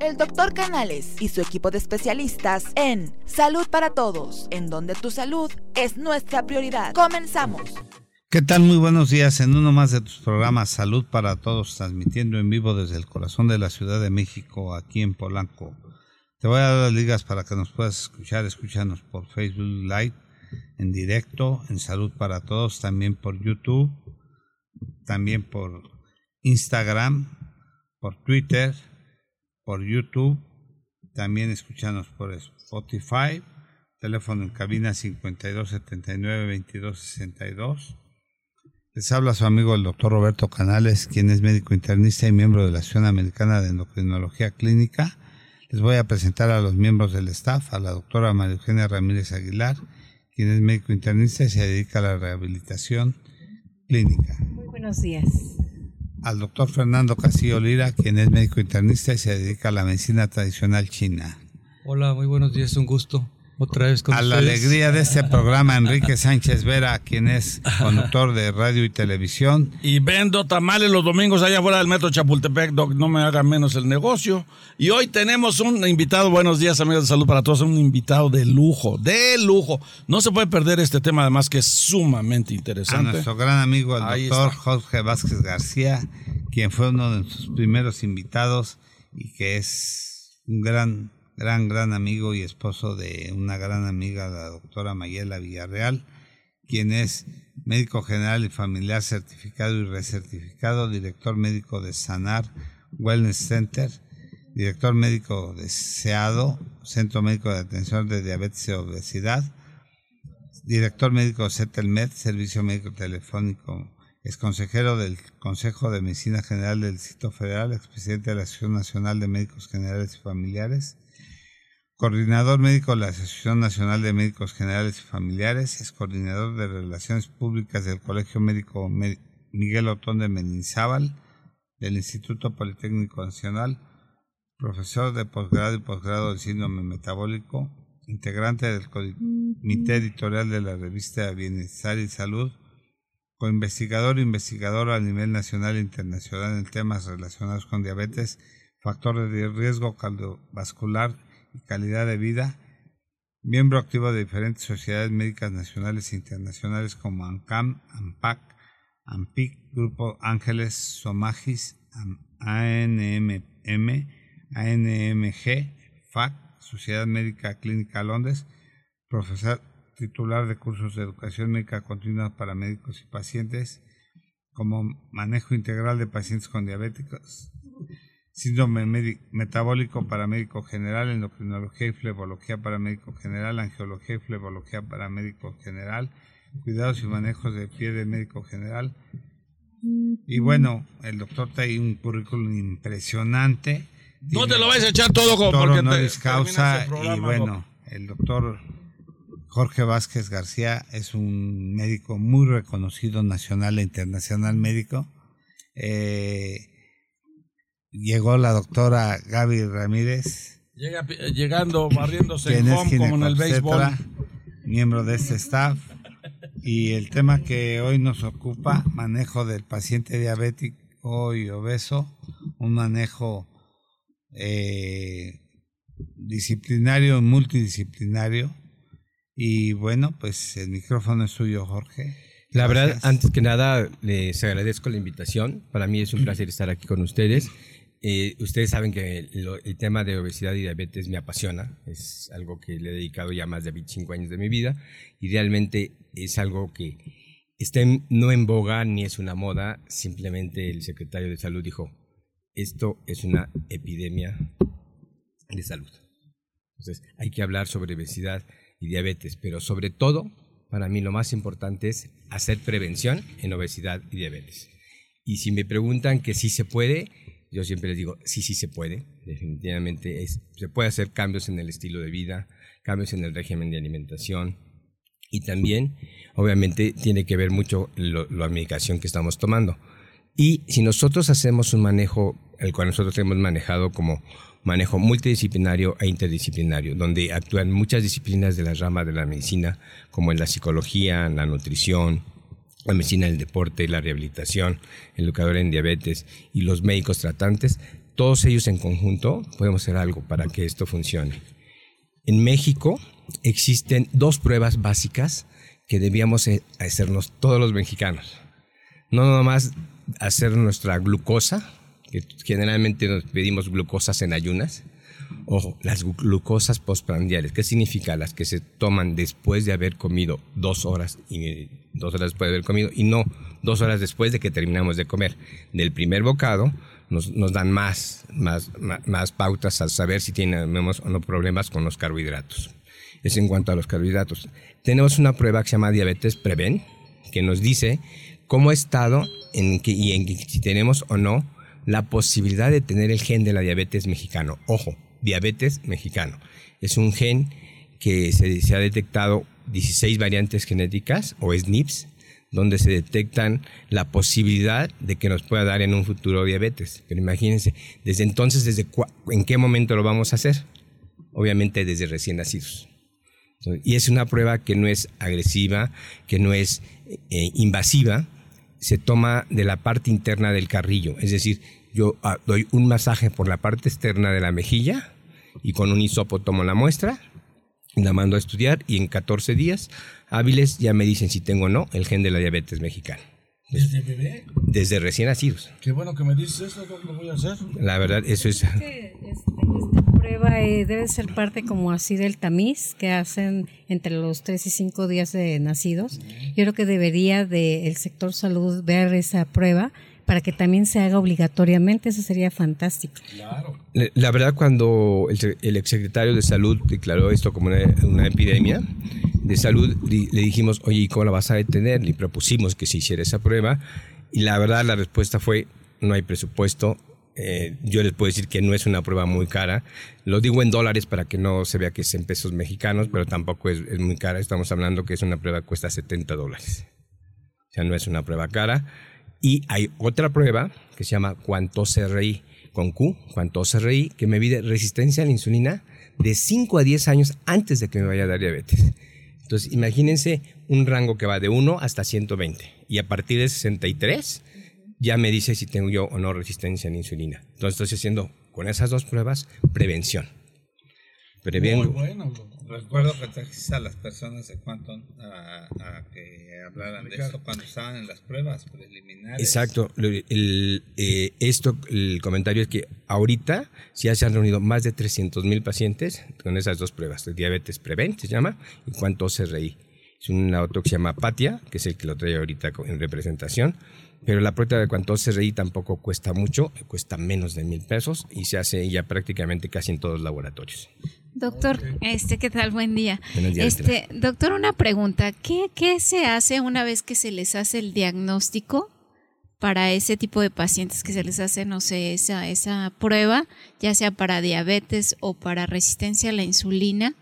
El doctor Canales y su equipo de especialistas en Salud para Todos, en donde tu salud es nuestra prioridad. Comenzamos. ¿Qué tal? Muy buenos días en uno más de tus programas Salud para Todos, transmitiendo en vivo desde el corazón de la Ciudad de México, aquí en Polanco. Te voy a dar las ligas para que nos puedas escuchar. Escúchanos por Facebook Live, en directo, en Salud para Todos, también por YouTube, también por Instagram, por Twitter, por YouTube, también escuchanos por Spotify, teléfono en cabina 5279-2262. Les habla su amigo el doctor Roberto Canales, quien es médico internista y miembro de la Asociación Americana de Endocrinología Clínica. Les voy a presentar a los miembros del staff, a la doctora María Eugenia Ramírez Aguilar, quien es médico internista y se dedica a la rehabilitación clínica. Muy buenos días. Al doctor Fernando Castillo Lira, quien es médico internista y se dedica a la medicina tradicional china. Hola, muy buenos días, un gusto otra vez con A la alegría de este programa, Enrique Sánchez Vera, quien es conductor de radio y televisión. Y vendo tamales los domingos allá afuera del metro Chapultepec, Doc, no me haga menos el negocio. Y hoy tenemos un invitado, buenos días amigos de salud para todos, un invitado de lujo, de lujo. No se puede perder este tema además que es sumamente interesante. A nuestro gran amigo el doctor Jorge Vázquez García, quien fue uno de sus primeros invitados y que es un gran gran, gran amigo y esposo de una gran amiga, la doctora Mayela Villarreal, quien es médico general y familiar certificado y recertificado, director médico de Sanar Wellness Center, director médico de SEADO, Centro Médico de Atención de Diabetes y Obesidad, director médico de CETELMED, Servicio Médico Telefónico, es consejero del Consejo de Medicina General del Distrito Federal, expresidente de la Asociación Nacional de Médicos Generales y Familiares, Coordinador médico de la Asociación Nacional de Médicos Generales y Familiares, es coordinador de Relaciones Públicas del Colegio Médico Miguel Otón de Meninzábal, del Instituto Politécnico Nacional, profesor de posgrado y posgrado del síndrome metabólico, integrante del comité editorial de la revista Bienestar y Salud, coinvestigador e investigador a nivel nacional e internacional en temas relacionados con diabetes, factores de riesgo cardiovascular calidad de vida, miembro activo de diferentes sociedades médicas nacionales e internacionales como ANCAM, ANPAC, ANPIC, Grupo Ángeles, Somagis, ANMM, ANMG, FAC, Sociedad Médica Clínica Londres, profesor titular de cursos de educación médica continua para médicos y pacientes, como manejo integral de pacientes con diabéticos, síndrome metabólico para médico general, endocrinología y flebología para médico general, angiología y flebología para médico general, cuidados y manejos de pie de médico general. Y bueno, el doctor trae un currículum impresionante. No te lo vais a echar todo como porque te causa y bueno, el doctor Jorge Vázquez García es un médico muy reconocido nacional e internacional médico. Eh, llegó la doctora Gaby Ramírez. Llega, llegando, barriéndose en home como en el béisbol. Miembro de este staff. Y el tema que hoy nos ocupa, manejo del paciente diabético y obeso, un manejo eh, disciplinario, multidisciplinario. Y bueno, pues el micrófono es suyo, Jorge. La verdad, antes que nada, les agradezco la invitación. Para mí es un placer estar aquí con ustedes. Eh, ustedes saben que el, tema de obesidad y diabetes me apasiona, es algo que le he dedicado ya más de 25 años de mi vida y realmente es algo que está no en boga ni es una moda, simplemente el secretario de salud dijo, esto es una epidemia de salud. Entonces hay que hablar sobre obesidad y diabetes, pero sobre todo, para mí lo más importante es hacer prevención en obesidad y diabetes. Y si me preguntan que sí se puede, yo siempre les digo, sí, sí se puede, definitivamente es, se puede hacer cambios en el estilo de vida, cambios en el régimen de alimentación y también, obviamente, tiene que ver mucho la medicación que estamos tomando. Y si nosotros hacemos un manejo, el cual nosotros hemos manejado como manejo multidisciplinario e interdisciplinario, donde actúan muchas disciplinas de la rama de la medicina, como en la psicología, la nutrición, la medicina del deporte, la rehabilitación, el educador en diabetes y los médicos tratantes, todos ellos en conjunto podemos hacer algo para que esto funcione. En México existen dos pruebas básicas que debíamos eh, hacernos todos los mexicanos. No nomás hacer nuestra glucosa, que generalmente nos pedimos glucosas en ayunas, Ojo, las glucosas postprandiales, ¿qué significa? Las que se toman después de haber comido dos horas y dos horas después de haber comido y no dos horas después de que terminamos de comer. Del primer bocado nos, dan más, más, más, pautas al saber si tenemos o no problemas con los carbohidratos. Es en cuanto a los carbohidratos. Tenemos una prueba que se llama Diabetes Preven, que nos dice cómo estado en que, y en si tenemos o no la posibilidad de tener el gen de la diabetes mexicano. Ojo, diabetes mexicano. Es un gen que se, ha detectado 16 variantes genéticas o SNPs, donde se detectan la posibilidad de que nos pueda dar en un futuro diabetes. Pero imagínense, desde entonces, desde ¿en qué momento lo vamos a hacer? Obviamente desde recién nacidos. Y es una prueba que no es agresiva, que no es eh, invasiva, se toma de la parte interna del carrillo, es decir, yo ah, doy un masaje por la parte externa de la mejilla y con un hisopo tomo la muestra, la mando a estudiar y en 14 días hábiles ya me dicen si tengo o no el gen de la diabetes mexicana. ¿Desde bebé? Desde recién nacidos. Qué bueno que me dices eso, lo voy a hacer. La verdad, eso es... Este, esta prueba eh, debe ser parte como así del tamiz que hacen entre los 3 y 5 días de nacidos. Yo creo que debería de el sector salud ver esa prueba para que también se haga obligatoriamente, eso sería fantástico. Claro. La verdad, cuando el, exsecretario de Salud declaró esto como una, epidemia de salud, le dijimos, oye, ¿y cómo la vas a detener? Le propusimos que se hiciera esa prueba y la verdad la respuesta fue, no hay presupuesto. Eh, yo les puedo decir que no es una prueba muy cara. Lo digo en dólares para que no se vea que es en pesos mexicanos, pero tampoco es, es muy cara. Estamos hablando que es una prueba que cuesta 70 dólares. O sea, no es una prueba cara y hay otra prueba que se llama CRI con Q, CRI, que me mide resistencia a la insulina de 5 a 10 años antes de que me vaya a dar diabetes. Entonces, imagínense un rango que va de 1 hasta 120 y a partir de 63 ya me dice si tengo yo o no resistencia a la insulina. Entonces, estoy haciendo con esas dos pruebas prevención. Muy bueno. Recuerdo que trajiste a las personas de cuánto a, que hablaran de esto cuando estaban en las pruebas preliminares. Exacto. El, eh, esto, el comentario es que ahorita ya se han reunido más de 300 mil pacientes con esas dos pruebas, de diabetes prevent se llama y cuánto reí Es un auto que se llama Patia, que es el que lo trae ahorita en representación. Pero la prueba de cuánto reí tampoco cuesta mucho, cuesta menos de mil pesos y se hace ya prácticamente casi en todos los laboratorios. Doctor, este, ¿qué tal? Buen día. este, doctor, una pregunta. ¿Qué, ¿Qué se hace una vez que se les hace el diagnóstico para ese tipo de pacientes que se les hace, no sé, esa, esa prueba, ya sea para diabetes o para resistencia a la insulina,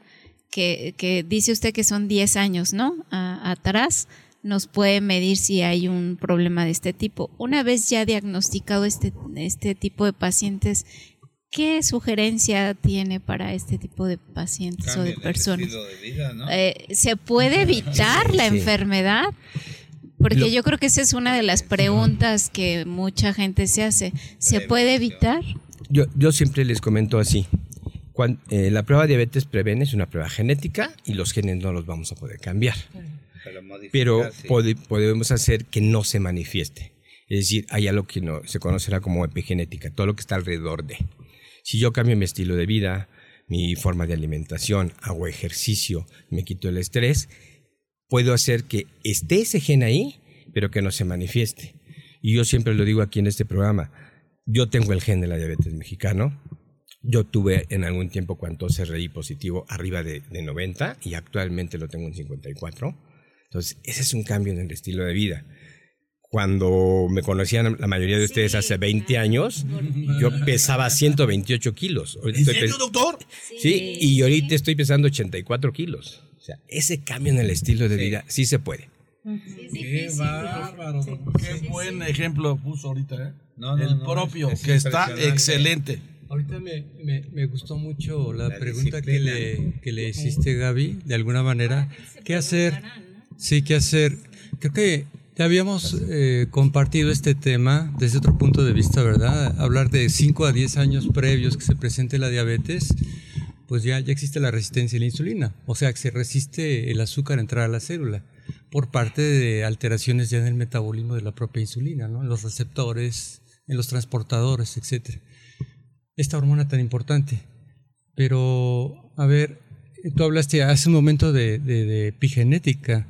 que, que dice usted que son 10 años, ¿no? atrás nos puede medir si hay un problema de este tipo. Una vez ya diagnosticado este, este tipo de pacientes, ¿Qué sugerencia tiene para este tipo de pacientes o de personas? Eh, ¿Se puede evitar la enfermedad? Porque yo creo que esa es una de las preguntas que mucha gente se hace. ¿Se puede evitar? Yo, yo siempre les comento así. Eh, la prueba de diabetes preven es una prueba genética y los genes no los vamos a poder cambiar. Pero, podemos hacer que no se manifieste. Es decir, hay algo que no, se conocerá como epigenética, todo lo que está alrededor de. Si yo cambio mi estilo de vida, mi forma de alimentación, hago ejercicio, me quito el estrés, puedo hacer que esté ese gen ahí, pero que no se manifieste. Y yo siempre lo digo aquí en este programa, yo tengo el gen de la diabetes mexicano, yo tuve en algún tiempo cuando se reí positivo arriba de, de 90 y actualmente lo tengo en 54. Entonces, ese es un cambio en el estilo de vida cuando me conocían la mayoría de ustedes hace 20 años, yo pesaba 128 kilos. ¿En serio, doctor? Sí, y ahorita estoy pesando 84 kilos. O sea, ese cambio en el estilo de vida sí se puede. Qué bárbaro. Qué buen ejemplo puso ahorita, ¿eh? el propio, que está excelente. Ahorita me, me, gustó mucho la, pregunta que le, que le hiciste, Gaby, de alguna manera. ¿Qué hacer? Sí, ¿qué hacer? Creo que Ya habíamos eh, compartido este tema desde otro punto de vista, ¿verdad? Hablar de 5 a 10 años previos que se presente la diabetes, pues ya, ya existe la resistencia a la insulina, o sea que se resiste el azúcar a entrar a la célula por parte de alteraciones ya en el metabolismo de la propia insulina, ¿no? en los receptores, en los transportadores, etc. Esta hormona tan importante. Pero, a ver, tú hablaste hace un momento de, de epigenética.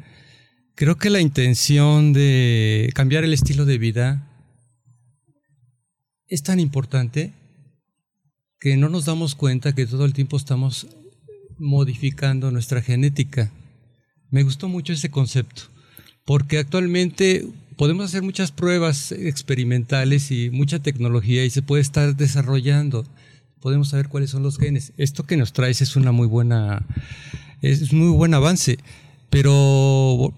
Creo que la intención de cambiar el estilo de vida es tan importante que no nos damos cuenta que todo el tiempo estamos modificando nuestra genética. Me gustó mucho ese concepto, porque actualmente podemos hacer muchas pruebas experimentales y mucha tecnología y se puede estar desarrollando. Podemos saber cuáles son los genes. Esto que nos traes es una muy buena, es muy buen avance, pero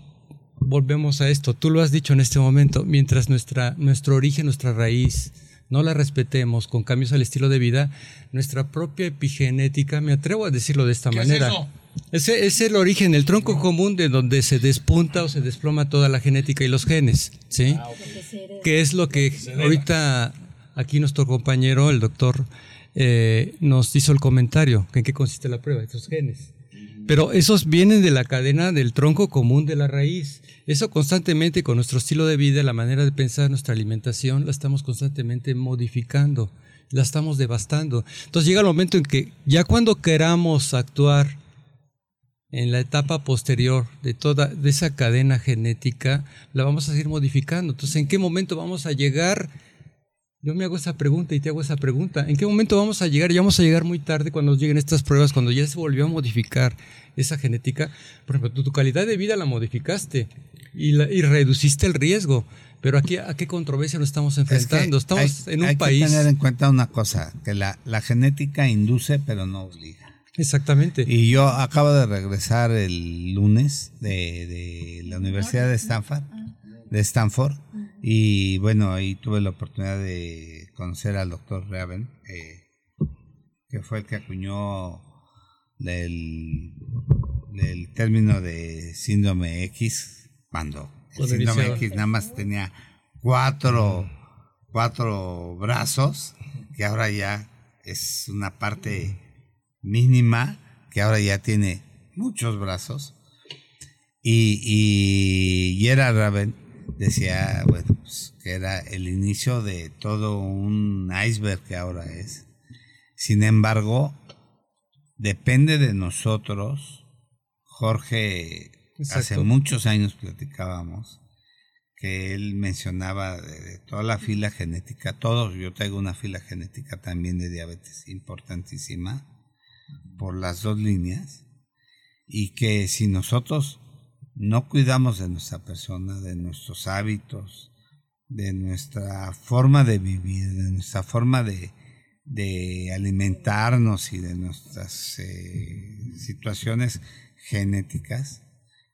volvemos a esto, tú lo has dicho en este momento, mientras nuestra, nuestro origen, nuestra raíz, no la respetemos con cambios al estilo de vida, nuestra propia epigenética, me atrevo a decirlo de esta manera. Es Ese es el origen, el tronco común de donde se despunta o se desploma toda la genética y los genes, ¿sí? Ah, que es lo que ahorita aquí nuestro compañero, el doctor, eh, nos hizo el comentario, en qué consiste la prueba, esos genes. Pero esos vienen de la cadena del tronco común de la raíz. Eso constantemente con nuestro estilo de vida, la manera de pensar, nuestra alimentación, la estamos constantemente modificando, la estamos devastando. Entonces llega el momento en que ya cuando queramos actuar en la etapa posterior de toda esa cadena genética, la vamos a seguir modificando. Entonces, ¿en qué momento vamos a llegar? Yo me hago esa pregunta y te hago esa pregunta. ¿En qué momento vamos a llegar? Ya vamos a llegar muy tarde cuando lleguen estas pruebas, cuando ya se volvió a modificar esa genética. Por ejemplo, tu, calidad de vida la modificaste y, y reduciste el riesgo. Pero aquí, ¿a qué controversia nos estamos enfrentando? estamos en un país. Hay que tener en cuenta una cosa: que la, la genética induce, pero no obliga. Exactamente. Y yo acabo de regresar el lunes de, de la Universidad de Stanford, de Stanford y bueno, ahí tuve la oportunidad de conocer al doctor Raven, eh, que fue el que acuñó del, del término de síndrome X, cuando el síndrome X nada más tenía cuatro, cuatro brazos, que ahora ya es una parte mínima, que ahora ya tiene muchos brazos. Y, y, y era Raven decía, bueno, pues, que era el inicio de todo un iceberg que ahora es. Sin embargo, depende de nosotros. Jorge, hace muchos años platicábamos que él mencionaba de, toda la fila genética, todos, yo traigo una fila genética también de diabetes importantísima por las dos líneas y que si nosotros no cuidamos de nuestra persona, de nuestros hábitos, de nuestra forma de vivir, de nuestra forma de, alimentarnos y de nuestras eh, situaciones genéticas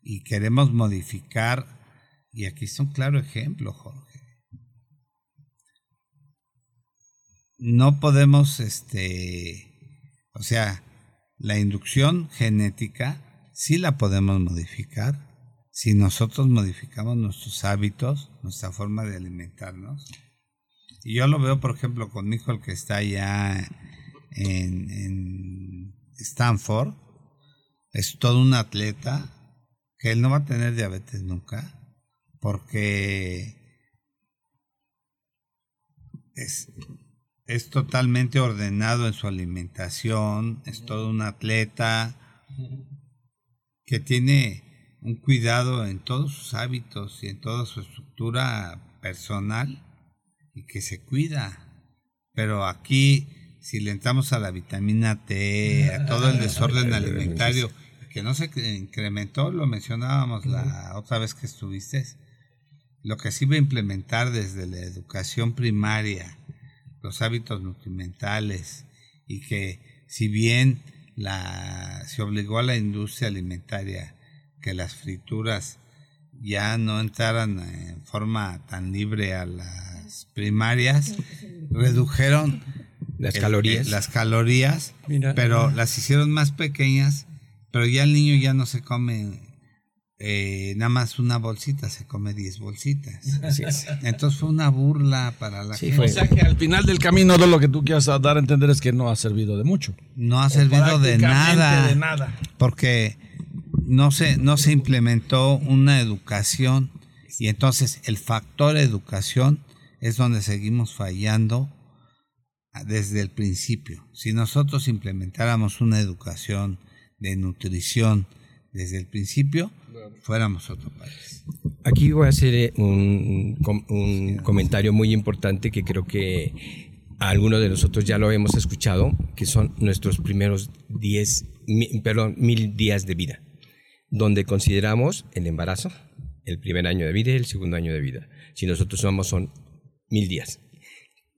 y queremos modificar, y aquí es un claro ejemplo, Jorge. No podemos, este, o sea, la inducción genética sí la podemos modificar, si nosotros modificamos nuestros hábitos, nuestra forma de alimentarnos, y yo lo veo, por ejemplo, con mi hijo, el que está allá en, en Stanford, es todo un atleta, que él no va a tener diabetes nunca, porque es, es totalmente ordenado en su alimentación, es todo un atleta que tiene un cuidado en todos sus hábitos y en toda su estructura personal y que se cuida. Pero aquí, si le entramos a la vitamina T, a todo el desorden alimentario, que no se incrementó, lo mencionábamos la otra vez que estuviste, lo que se iba a implementar desde la educación primaria, los hábitos nutrimentales, y que si bien la, se obligó a la industria alimentaria que las frituras ya no entraran en forma tan libre a las primarias, redujeron las calorías, las calorías pero las hicieron más pequeñas, pero ya el niño ya no se come eh, nada más una bolsita, se come 10 bolsitas. Entonces fue una burla para la gente. O sea que al final del camino todo lo que tú quieras dar a entender es que no ha servido de mucho. No ha servido de nada, de nada. Porque no se, no se implementó una educación y entonces el factor educación es donde seguimos fallando desde el principio. Si nosotros implementáramos una educación de nutrición desde el principio, fuéramos otro país. Aquí voy a hacer eh, un, comentario muy importante que creo que algunos de nosotros ya lo hemos escuchado, que son nuestros primeros 10, perdón, mil días de vida, donde consideramos el embarazo, el primer año de vida y el segundo año de vida. Si nosotros sumamos son mil días.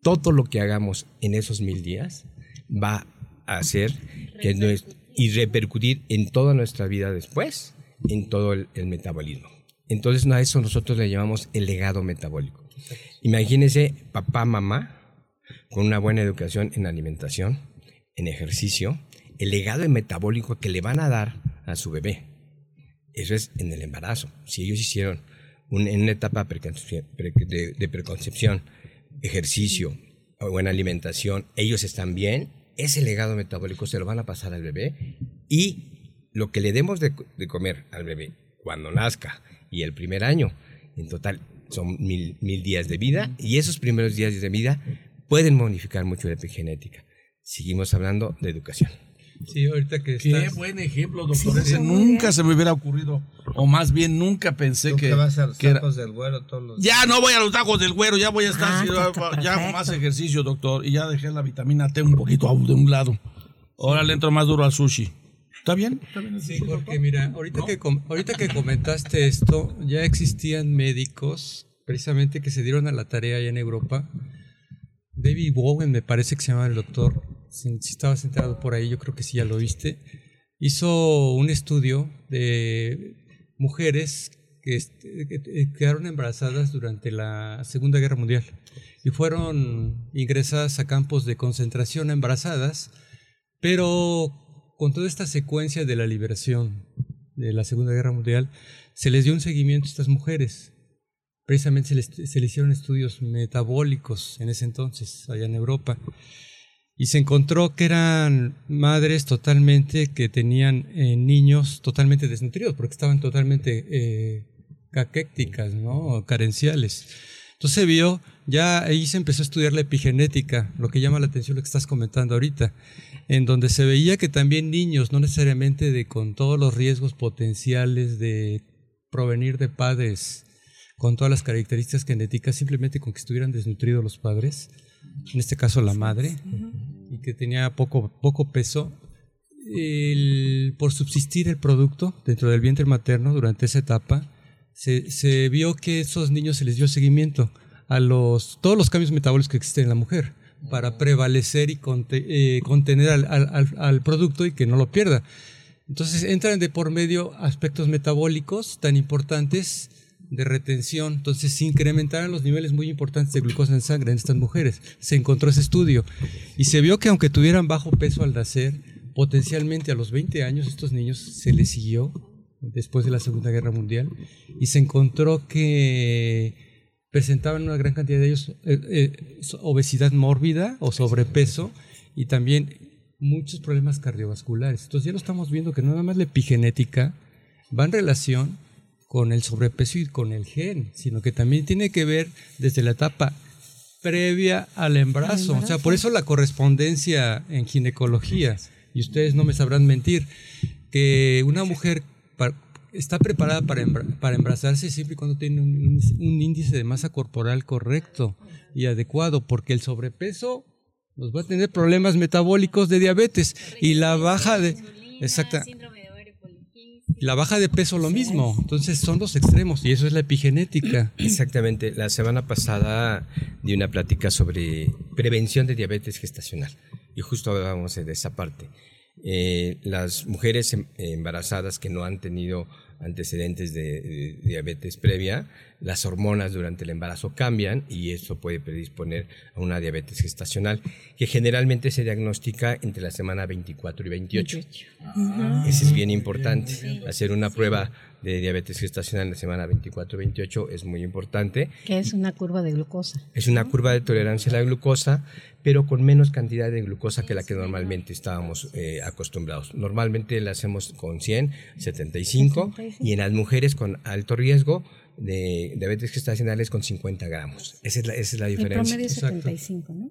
Todo lo que hagamos en esos mil días va a hacer que y repercutir en toda nuestra vida después en todo el, metabolismo. Entonces a eso nosotros le llamamos el legado metabólico. Imagínense papá, mamá, con una buena educación en alimentación, en ejercicio, el legado metabólico que le van a dar a su bebé. Eso es en el embarazo. Si ellos hicieron en una etapa de, de preconcepción, ejercicio buena alimentación, ellos están bien, ese legado metabólico se lo van a pasar al bebé y lo que le demos de, comer al bebé cuando nazca y el primer año, en total son mil, mil días de vida y esos primeros días de vida pueden modificar mucho la epigenética. Seguimos hablando de educación. Sí, ahorita que Qué buen ejemplo, doctor. Ese nunca se me hubiera ocurrido. O más bien, nunca pensé que. vas a los tacos del güero todos los Ya no voy a los tacos del güero, ya voy a estar. Ah, ya, más ejercicio, doctor. Y ya dejé la vitamina T un poquito de un lado. Ahora le entro más duro al sushi. ¿Está bien? Sí, porque mira, ahorita, que, ahorita que comentaste esto, ya existían médicos precisamente que se dieron a la tarea allá en Europa. David Bowen, me parece que se llama el doctor, si, estabas enterado por ahí, yo creo que sí ya lo viste, hizo un estudio de mujeres que, que quedaron embarazadas durante la Segunda Guerra Mundial y fueron ingresadas a campos de concentración embarazadas, pero con toda esta secuencia de la liberación de la Segunda Guerra Mundial, se les dio un seguimiento a estas mujeres. Precisamente se les, se hicieron estudios metabólicos en ese entonces, allá en Europa. Y se encontró que eran madres totalmente que tenían eh, niños totalmente desnutridos, porque estaban totalmente eh, ¿no? carenciales. Entonces se vio, ya ahí se empezó a estudiar la epigenética, lo que llama la atención lo que estás comentando ahorita, en donde se veía que también niños, no necesariamente de con todos los riesgos potenciales de provenir de padres con todas las características genéticas, simplemente con que estuvieran desnutridos los padres, en este caso la madre, y que tenía poco, poco peso, por subsistir el producto dentro del vientre materno durante esa etapa, se, vio que esos niños se les dio seguimiento a los, todos los cambios metabólicos que existen en la mujer para prevalecer y eh, contener al, producto y que no lo pierda. Entonces entran de por medio aspectos metabólicos tan importantes de retención. Entonces se incrementaron los niveles muy importantes de glucosa en sangre en estas mujeres. Se encontró ese estudio y se vio que aunque tuvieran bajo peso al nacer, potencialmente a los 20 años estos niños se les siguió después de la Segunda Guerra Mundial y se encontró que presentaban una gran cantidad de ellos eh, eh, obesidad mórbida o sobrepeso y también muchos problemas cardiovasculares. Entonces ya lo estamos viendo que no nada más la epigenética va en relación con el sobrepeso y con el gen, sino que también tiene que ver desde la etapa previa al embarazo. O sea, por eso la correspondencia en ginecología, y ustedes no me sabrán mentir, que una mujer está preparada para, para embarazarse siempre y cuando tiene un, índice de masa corporal correcto y adecuado, porque el sobrepeso nos va a tener problemas metabólicos de diabetes y la baja de... Exacta, la baja de peso lo mismo, entonces son los extremos y eso es la epigenética. Exactamente, la semana pasada di una plática sobre prevención de diabetes gestacional y justo hablábamos de esa parte. Eh, las mujeres em, embarazadas que no han tenido antecedentes de, diabetes previa, las hormonas durante el embarazo cambian y eso puede predisponer a una diabetes gestacional, que generalmente se diagnostica entre la semana 24 y 28. Eso es bien importante, hacer una prueba de diabetes gestacional en la semana 24-28 es muy importante. Que es una curva de glucosa. Es una curva de tolerancia a la glucosa, pero con menos cantidad de glucosa que la que normalmente estábamos eh, acostumbrados. Normalmente la hacemos con 100, 75, 75, y en las mujeres con alto riesgo de diabetes gestacionales con 50 gramos. Esa es la, esa es la diferencia. El promedio es 75, ¿no?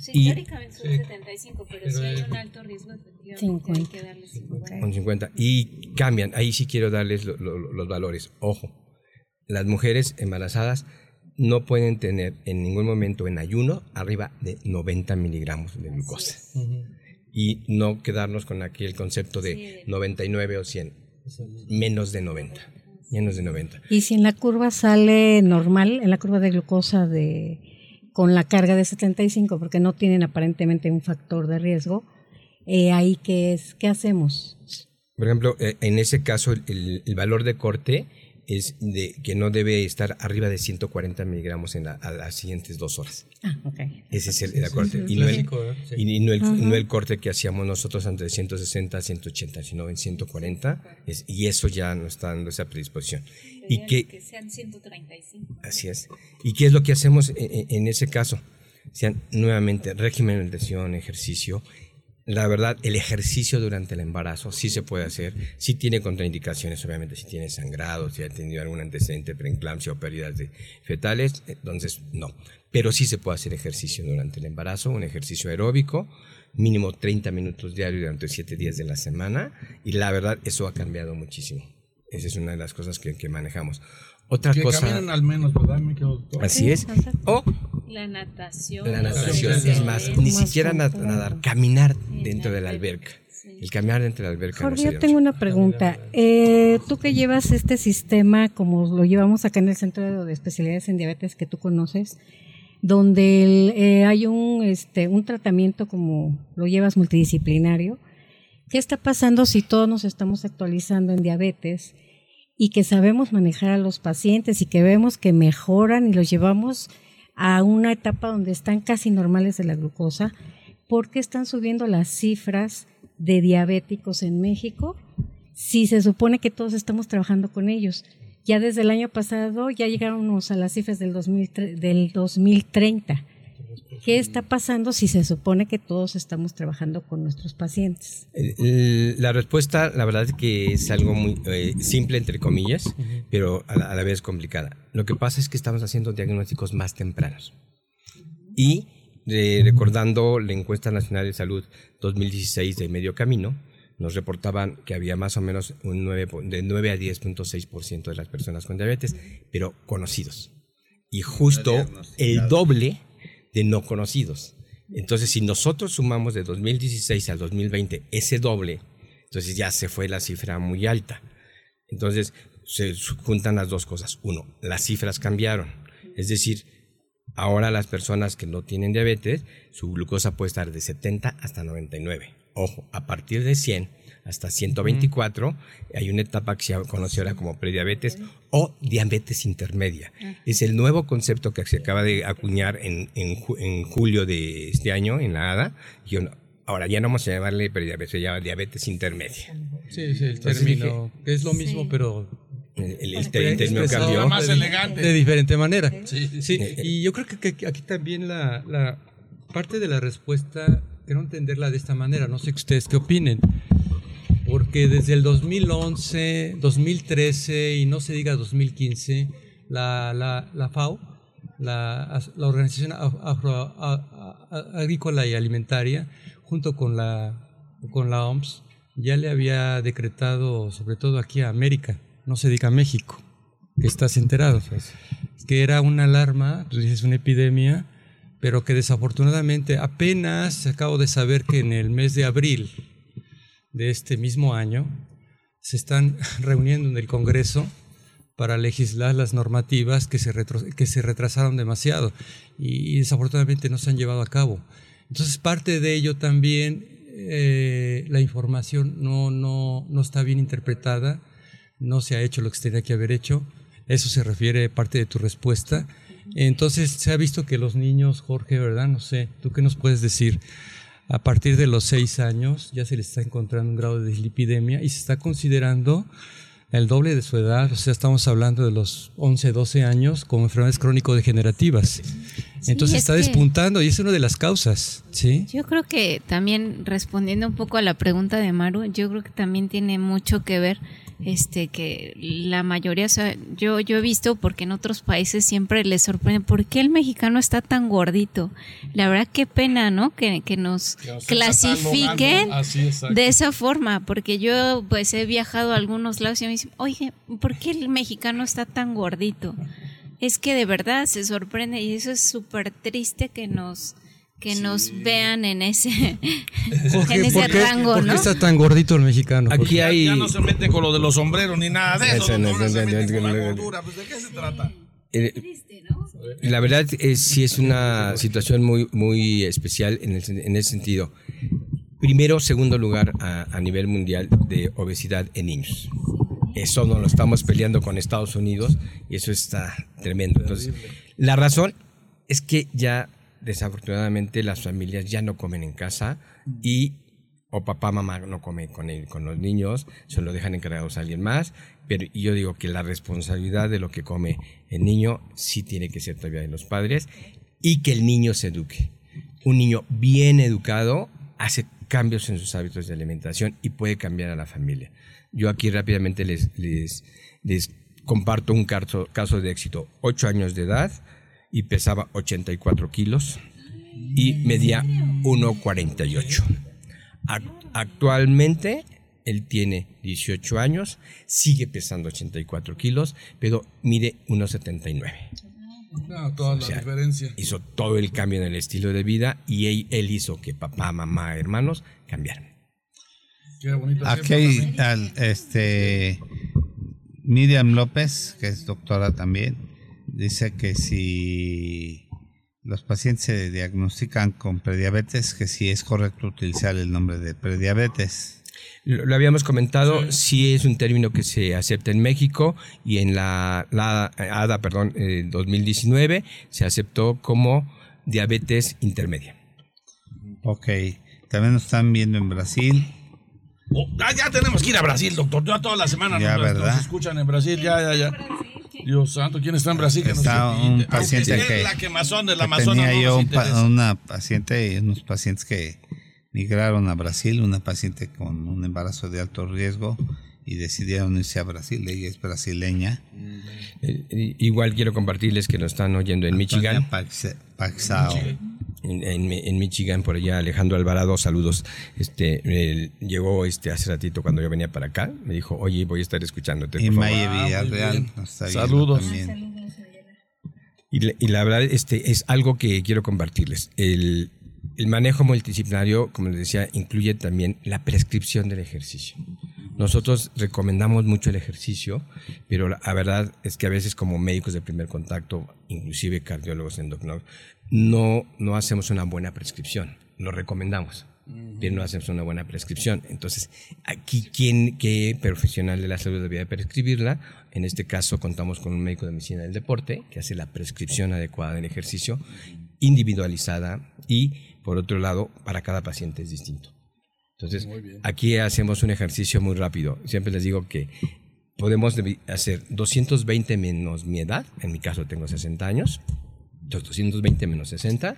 Sí, y, teóricamente son 75, pero, si hay un alto riesgo, efectivamente hay que darles 50. Con 50. Y cambian, ahí sí quiero darles lo, lo, los valores. Ojo, las mujeres embarazadas no pueden tener en ningún momento en ayuno arriba de 90 miligramos de glucosa. Y no quedarnos con aquel concepto de 99 o 100, menos de 90. Menos de 90. Y si en la curva sale normal, en la curva de glucosa de con la carga de 75 porque no tienen aparentemente un factor de riesgo, eh, ahí qué es, ¿qué hacemos? Por ejemplo, eh, en ese caso el, el, valor de corte es de que no debe estar arriba de 140 miligramos en la, a las siguientes dos horas. Ah, ok. Ese es el, el corte. Y, no el, y no, el, no el, corte que hacíamos nosotros entre 160 a 180, sino en 140. Es, y eso ya nos está dando esa predisposición. y que, que, sean 135. Así es. ¿Y qué es lo que hacemos en, en ese caso? Sean nuevamente régimen de nutrición, ejercicio la verdad, el ejercicio durante el embarazo sí se puede hacer, sí tiene contraindicaciones, obviamente, si tiene sangrado, si ha tenido algún antecedente de preeclampsia o pérdidas de fetales, entonces no. Pero sí se puede hacer ejercicio durante el embarazo, un ejercicio aeróbico, mínimo 30 minutos diarios durante 7 días de la semana, y la verdad, eso ha cambiado muchísimo. Esa es una de las cosas que, que manejamos. Otra que cosa. caminen al menos, ¿verdad? Me Así es. O la natación. La natación es más, ni siquiera nadar, caminar dentro de la alberca. El caminar dentro de la alberca. Jorge, yo tengo una pregunta. Eh, tú que llevas este sistema, como lo llevamos acá en el Centro de Especialidades en Diabetes que tú conoces, donde el, eh, hay un, este, un tratamiento como lo llevas multidisciplinario, ¿qué está pasando si todos nos estamos actualizando en diabetes? y que sabemos manejar a los pacientes y que vemos que mejoran y los llevamos a una etapa donde están casi normales de la glucosa, ¿por qué están subiendo las cifras de diabéticos en México si se supone que todos estamos trabajando con ellos? Ya desde el año pasado ya llegaron a las cifras del, 2000, del 2030. ¿Qué está pasando si se supone que todos estamos trabajando con nuestros pacientes? La respuesta, la verdad es que es algo muy eh, simple, entre comillas, pero a la, a la, vez complicada. Lo que pasa es que estamos haciendo diagnósticos más tempranos. Y eh, recordando la encuesta nacional de salud 2016 de Medio Camino, nos reportaban que había más o menos un 9, de 9 a 10.6% de las personas con diabetes, pero conocidos. Y justo el doble de no conocidos. Entonces, si nosotros sumamos de 2016 al 2020 ese doble, entonces ya se fue la cifra muy alta. Entonces, se juntan las dos cosas. Uno, las cifras cambiaron. Es decir, ahora las personas que no tienen diabetes, su glucosa puede estar de 70 hasta 99. Ojo, a partir de 100 hasta 124, hay una etapa que se conoce ahora como prediabetes o diabetes intermedia. Es el nuevo concepto que se acaba de acuñar en, en, en julio de este año en la ADA. Y ahora ya no vamos a llamarle prediabetes, se llama diabetes intermedia. Sí, sí, el término dije, es lo mismo, sí. pero el, el término cambió más elegante. de diferente manera. Sí, sí. Y yo creo que, que aquí también la, la, parte de la respuesta quiero entenderla de esta manera. No sé ustedes qué opinen porque desde el 2011, 2013 y no se diga 2015, la, FAO, la, Organización Agrícola y Alimentaria, junto con la, OMS, ya le había decretado, sobre todo aquí a América, no se diga México, que estás enterado, que era una alarma, tú dices una epidemia, pero que desafortunadamente apenas acabo de saber que en el mes de abril de este mismo año se están reuniendo en el Congreso para legislar las normativas que se, que se retrasaron demasiado y, desafortunadamente no se han llevado a cabo. Entonces, parte de ello también, eh, la información no, no, no está bien interpretada, no se ha hecho lo que se tenía que haber hecho. Eso se refiere parte de tu respuesta. Entonces, se ha visto que los niños, Jorge, ¿verdad? No sé, ¿tú qué nos puedes decir? A partir de los seis años ya se le está encontrando un grado de dislipidemia y se está considerando el doble de su edad, o sea, estamos hablando de los 11, 12 años con enfermedades crónico-degenerativas. Entonces está despuntando y es una de las causas, ¿sí? Yo creo que también respondiendo un poco a la pregunta de Maru, yo creo que también tiene mucho que ver este que la mayoría, o sea, yo, yo he visto porque en otros países siempre les sorprende por qué el mexicano está tan gordito. La verdad qué pena, ¿no? Que, nos, clasifiquen de esa forma, porque yo pues he viajado a algunos lados y me dicen, oye, ¿por qué el mexicano está tan gordito? Es que de verdad se sorprende y eso es súper triste que nos que nos vean en ese, en ese rango, ¿no? ¿Por qué está tan gordito el mexicano? Aquí hay... Ya no se mete con lo de los sombreros ni nada de eso. No, se mete con la gordura. Pues, ¿De qué se trata? Eh, la verdad es sí es una situación muy, muy especial en, el, en ese sentido. Primero, segundo lugar a, a, nivel mundial de obesidad en niños. Eso no lo estamos peleando con Estados Unidos y eso está tremendo. Entonces, la razón es que ya desafortunadamente las familias ya no comen en casa y o papá, mamá no come con, con los niños, se lo dejan encargados a alguien más, pero yo digo que la responsabilidad de lo que come el niño sí tiene que ser todavía de los padres y que el niño se eduque. Un niño bien educado hace cambios en sus hábitos de alimentación y puede cambiar a la familia. Yo aquí rápidamente les, les, les comparto un caso, caso de éxito. Ocho años de edad, y pesaba 84 kilos y medía 1,48. Actualmente él tiene 18 años, sigue pesando 84 kilos, pero mide 1,79. No, toda la diferencia. Hizo todo el cambio en el estilo de vida y él, él hizo que papá, mamá, hermanos cambiaran. Qué bonito. Aquí al, este, Miriam López, que es doctora también, dice que si los pacientes se diagnostican con prediabetes, que si es correcto utilizar el nombre de prediabetes. Lo, habíamos comentado, sí. es un término que se acepta en México y en la, la ADA, perdón, 2019 se aceptó como diabetes intermedia. Ok, también nos están viendo en Brasil. Oh, ah, ya tenemos que ir a Brasil, doctor. Ya toda la semana ya, nos, ¿verdad? escuchan en Brasil, ya, ya, ya. Dios santo, ¿quién está en Brasil? Está un paciente que, la quemazón del Amazonas. Tenía yo una paciente, unos pacientes que migraron a Brasil, una paciente con un embarazo de alto riesgo y decidieron irse a Brasil. Ella es brasileña. Eh, igual quiero compartirles que nos están oyendo en Michigan. Paxao en, Michigan, por allá, Alejandro Alvarado, saludos. Este, llegó este hace ratito cuando yo venía para acá, me dijo, oye, voy a estar escuchándote. Y Maye Villarreal, saludos. Y, la verdad, este, es algo que quiero compartirles. El, el manejo multidisciplinario, como les decía, incluye también la prescripción del ejercicio. Nosotros recomendamos mucho el ejercicio, pero la, verdad es que a veces como médicos de primer contacto, inclusive cardiólogos, endocrinólogos, no, no hacemos una buena prescripción. Lo recomendamos, pero no hacemos una buena prescripción. Entonces, aquí, ¿quién, ¿qué profesional de la salud debería prescribirla? En este caso, contamos con un médico de medicina del deporte que hace la prescripción adecuada del ejercicio, individualizada y, por otro lado, para cada paciente es distinto. Entonces, aquí hacemos un ejercicio muy rápido. Siempre les digo que podemos hacer 220 menos mi edad, en mi caso tengo 60 años, 220 menos 60,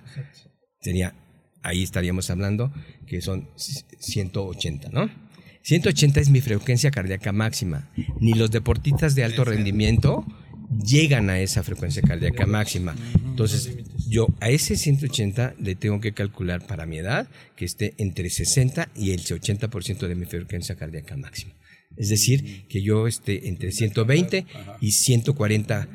sería, ahí estaríamos hablando que son 180, ¿no? 180 es mi frecuencia cardíaca máxima. Ni los deportistas de alto rendimiento llegan a esa frecuencia cardíaca máxima. Entonces, yo a ese 180 le tengo que calcular para mi edad que esté entre 60 y el 80% de mi frecuencia cardíaca máxima. Es decir, que yo esté entre 120 y 140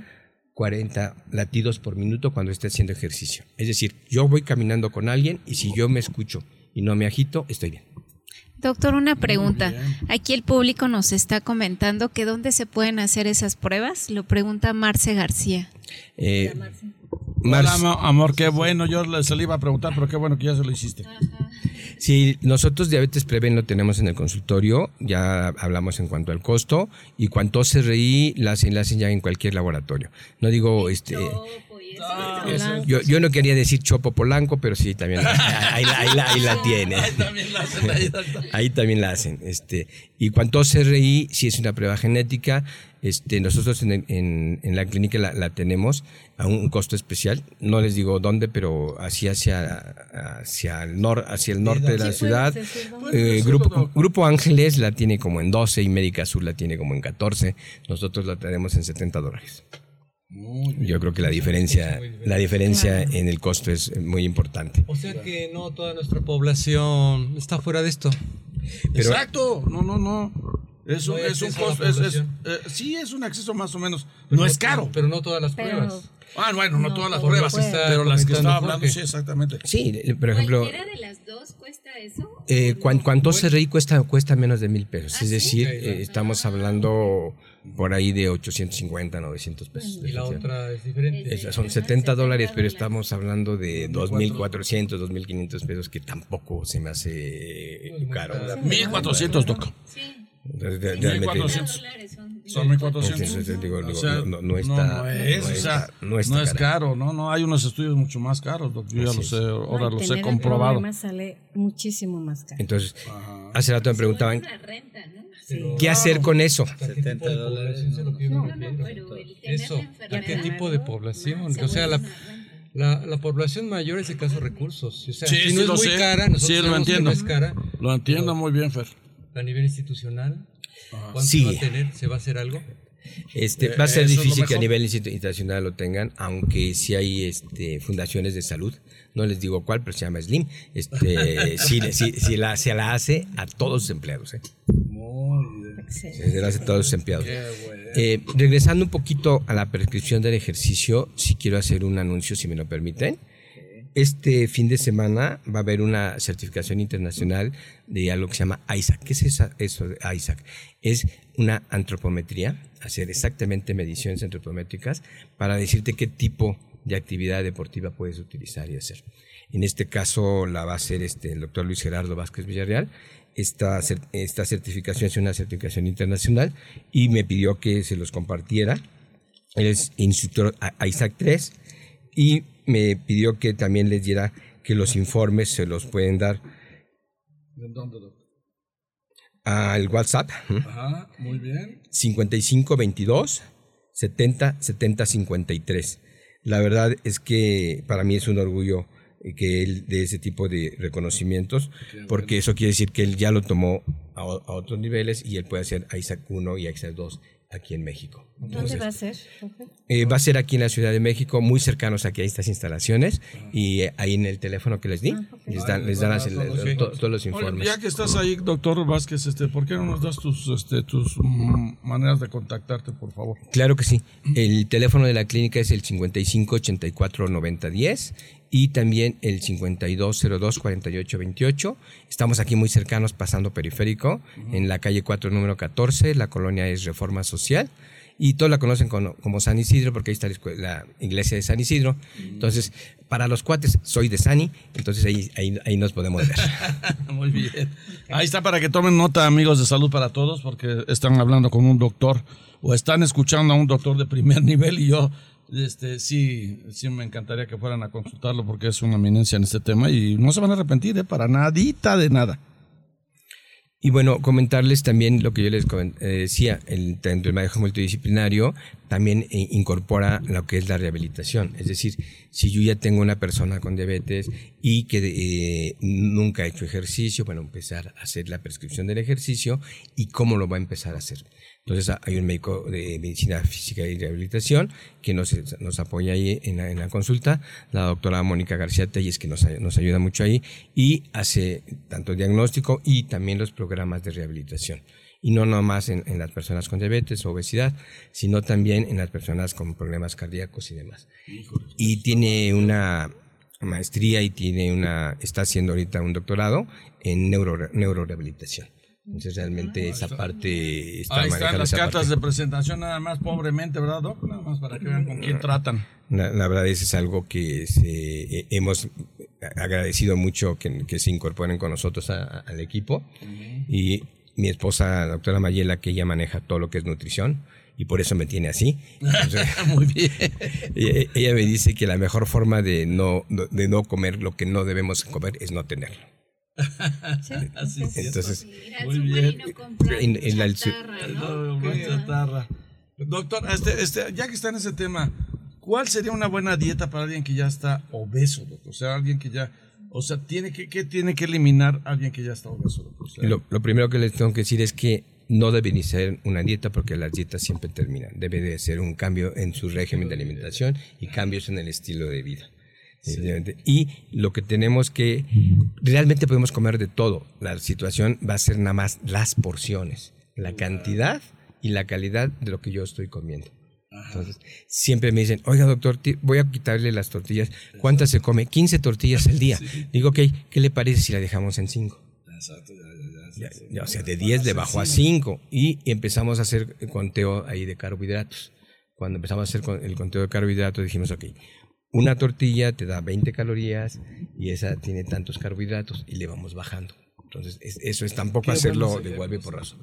40 latidos por minuto cuando esté haciendo ejercicio. Es decir, yo voy caminando con alguien y si yo me escucho y no me agito, estoy bien. Doctor, una pregunta. Aquí el público nos está comentando que dónde se pueden hacer esas pruebas. Lo pregunta Marce García. Eh, Hola, amor, qué bueno. Yo se le iba a preguntar, pero qué bueno que ya se lo hiciste. Sí, nosotros diabetes Preven lo tenemos en el consultorio, ya hablamos en cuanto al costo, y cuanto se reí, la hacen, la hacen ya en cualquier laboratorio. No digo, este... Yo, yo, no quería decir Chopo Polanco, pero sí, también ahí, la tiene. Ahí también la hacen. Ahí, también la hacen. Este, y cuanto a CRI, sí es una prueba genética. Este, nosotros en, en, en la clínica la, la, tenemos a un costo especial. No les digo dónde, pero así hacia, hacia, el, nor, hacia el norte de la ciudad. Eh, grupo, grupo Ángeles la tiene como en 12 y Médica Sur la tiene como en 14. Nosotros la tenemos en 70 dólares. Yo creo que la diferencia, la diferencia en el costo es muy importante. O sea que no toda nuestra población está fuera de esto. Exacto, no, no, no. Es un, es un costo, es, eh, sí es un acceso más o menos. No es caro. Pero no todas las pruebas. Ah, bueno, no, todas las pruebas, pero las que estaba hablando, sí, exactamente. Sí, por ejemplo. ¿Cualquiera de las dos cuesta eso? Eh, ¿Cuánto se reí cuesta, cuesta menos de mil pesos? ¿Ah, es decir, eh, estamos hablando por ahí de 850, 900 pesos. ¿Y la otra es diferente? son 70 dólares, pero estamos hablando de 2.400, 2.500 pesos, que tampoco se me hace caro. 1.400, Doc. Sí. De, 1.400 son 1.400. no, no, está, no, es, no es caro, no, no, hay unos estudios mucho más caros, yo ya lo sé, ahora los he comprobado. sale muchísimo más caro. Entonces, hace rato me preguntaban, ¿qué hacer con eso? 70 dólares. Eso, ¿a qué tipo de población? O sea, la, la, la, población mayor es de caso recursos. O sea, sí, si no es muy cara, nosotros sí, lo entiendo. es cara. Lo entiendo muy bien, Fer. A nivel institucional, ¿cuánto sí. va a tener? ¿Se va a hacer algo? Este, va a ser difícil que a nivel internacional lo tengan, aunque sí hay este, fundaciones de salud, no les digo cuál, pero se llama Slim, este, sí, sí, sí la, se la hace a todos los empleados. ¿eh? Se la hace a todos los empleados. Eh, regresando un poquito a la prescripción del ejercicio, si quiero hacer un anuncio, si me lo permiten. Este fin de semana va a haber una certificación internacional de algo que se llama ISAC. ¿Qué es eso de ISAC? Es una antropometría, hacer exactamente mediciones antropométricas para decirte qué tipo de actividad deportiva puedes utilizar y hacer. En este caso la va a hacer este, el doctor Luis Gerardo Vázquez Villarreal. Esta, esta certificación es una certificación internacional y me pidió que se los compartiera. Él es instructor ISAC 3 y me pidió que también les diera que los informes se los pueden dar. ¿De dónde, doctor? Al WhatsApp. Ajá, muy bien. 5522 70 70 53. La verdad es que para mí es un orgullo que él dé ese tipo de reconocimientos, porque eso quiere decir que él ya lo tomó a, a otros niveles y él puede hacer ISAC 1 y ISAC 2 aquí en México. ¿Dónde va a ser? Eh, va a ser aquí en la Ciudad de México, muy cercanos aquí a estas instalaciones y eh, ahí en el teléfono que les di, ah, les dan, les dan todos los informes. ya que estás ahí, doctor Vázquez, este, ¿por qué no nos das tus, este, tus mm, maneras de contactarte, por favor? Claro que sí. El teléfono de la clínica es el 55 84 90 10 y también el 5202 4828. Estamos aquí muy cercanos, pasando periférico, en la calle 4, número 14. La colonia es Reforma Social y todos la conocen como, San Isidro porque ahí está la, iglesia de San Isidro. Entonces, para los cuates, soy de Sani, entonces ahí, ahí, nos podemos ver. Muy bien. Ahí está para que tomen nota, amigos de salud para todos, porque están hablando con un doctor o están escuchando a un doctor de primer nivel y yo este, sí, sí me encantaría que fueran a consultarlo porque es una eminencia en este tema y no se van a arrepentir, ¿eh? para nadita de nada. Y bueno, comentarles también lo que yo les eh, decía, el, dentro del manejo multidisciplinario también eh, incorpora lo que es la rehabilitación. Es decir, si yo ya tengo una persona con diabetes y que eh, nunca ha hecho ejercicio, bueno, empezar a hacer la prescripción del ejercicio y cómo lo va a empezar a hacer. Entonces hay un médico de medicina física y rehabilitación que nos, nos apoya ahí en la, consulta, la doctora Mónica García Telles que nos, ayuda mucho ahí y hace tanto diagnóstico y también los programas de rehabilitación. Y no nomás en, las personas con diabetes o obesidad, sino también en las personas con problemas cardíacos y demás. Y tiene una maestría y tiene una, está haciendo ahorita un doctorado en neuro, neurorehabilitación. Entonces realmente esa parte está Ahí están las cartas de presentación nada más pobremente, ¿verdad, Doc? Nada más para que vean con quién tratan. La, verdad es, es algo que se, hemos agradecido mucho que, que, se incorporen con nosotros al equipo. Y mi esposa, la doctora Mayela, que ella maneja todo lo que es nutrición y por eso me tiene así. Muy bien. Ella, me dice que la mejor forma de no, de no comer lo que no debemos comer es no tenerlo. Entonces, muy bien. En, en la, Doctor, este, este, ya que está en ese tema, ¿cuál sería una buena dieta para alguien que ya está obeso, doctor? O sea, alguien que ya, o sea, tiene que, ¿qué tiene que eliminar alguien que ya está obeso, doctor? lo, lo, primero que les tengo que decir es que no debe iniciar una dieta porque las dietas siempre terminan. Debe de ser un cambio en su régimen de alimentación y cambios en el estilo de vida. Y lo que tenemos que, realmente podemos comer de todo. La situación va a ser nada más las porciones, la cantidad y la calidad de lo que yo estoy comiendo. Entonces, siempre me dicen, oiga doctor, voy a quitarle las tortillas. ¿Cuántas se come? 15 tortillas al día. Digo, ok, ¿qué le parece si la dejamos en 5? o sea, de 10 le bajó a 5 y empezamos a hacer el conteo ahí de carbohidratos. Cuando empezamos a hacer el conteo de carbohidratos dijimos, ok, una tortilla te da 20 calorías y esa tiene tantos carbohidratos y le vamos bajando. Entonces, eso es tampoco hacerlo de golpe por razón.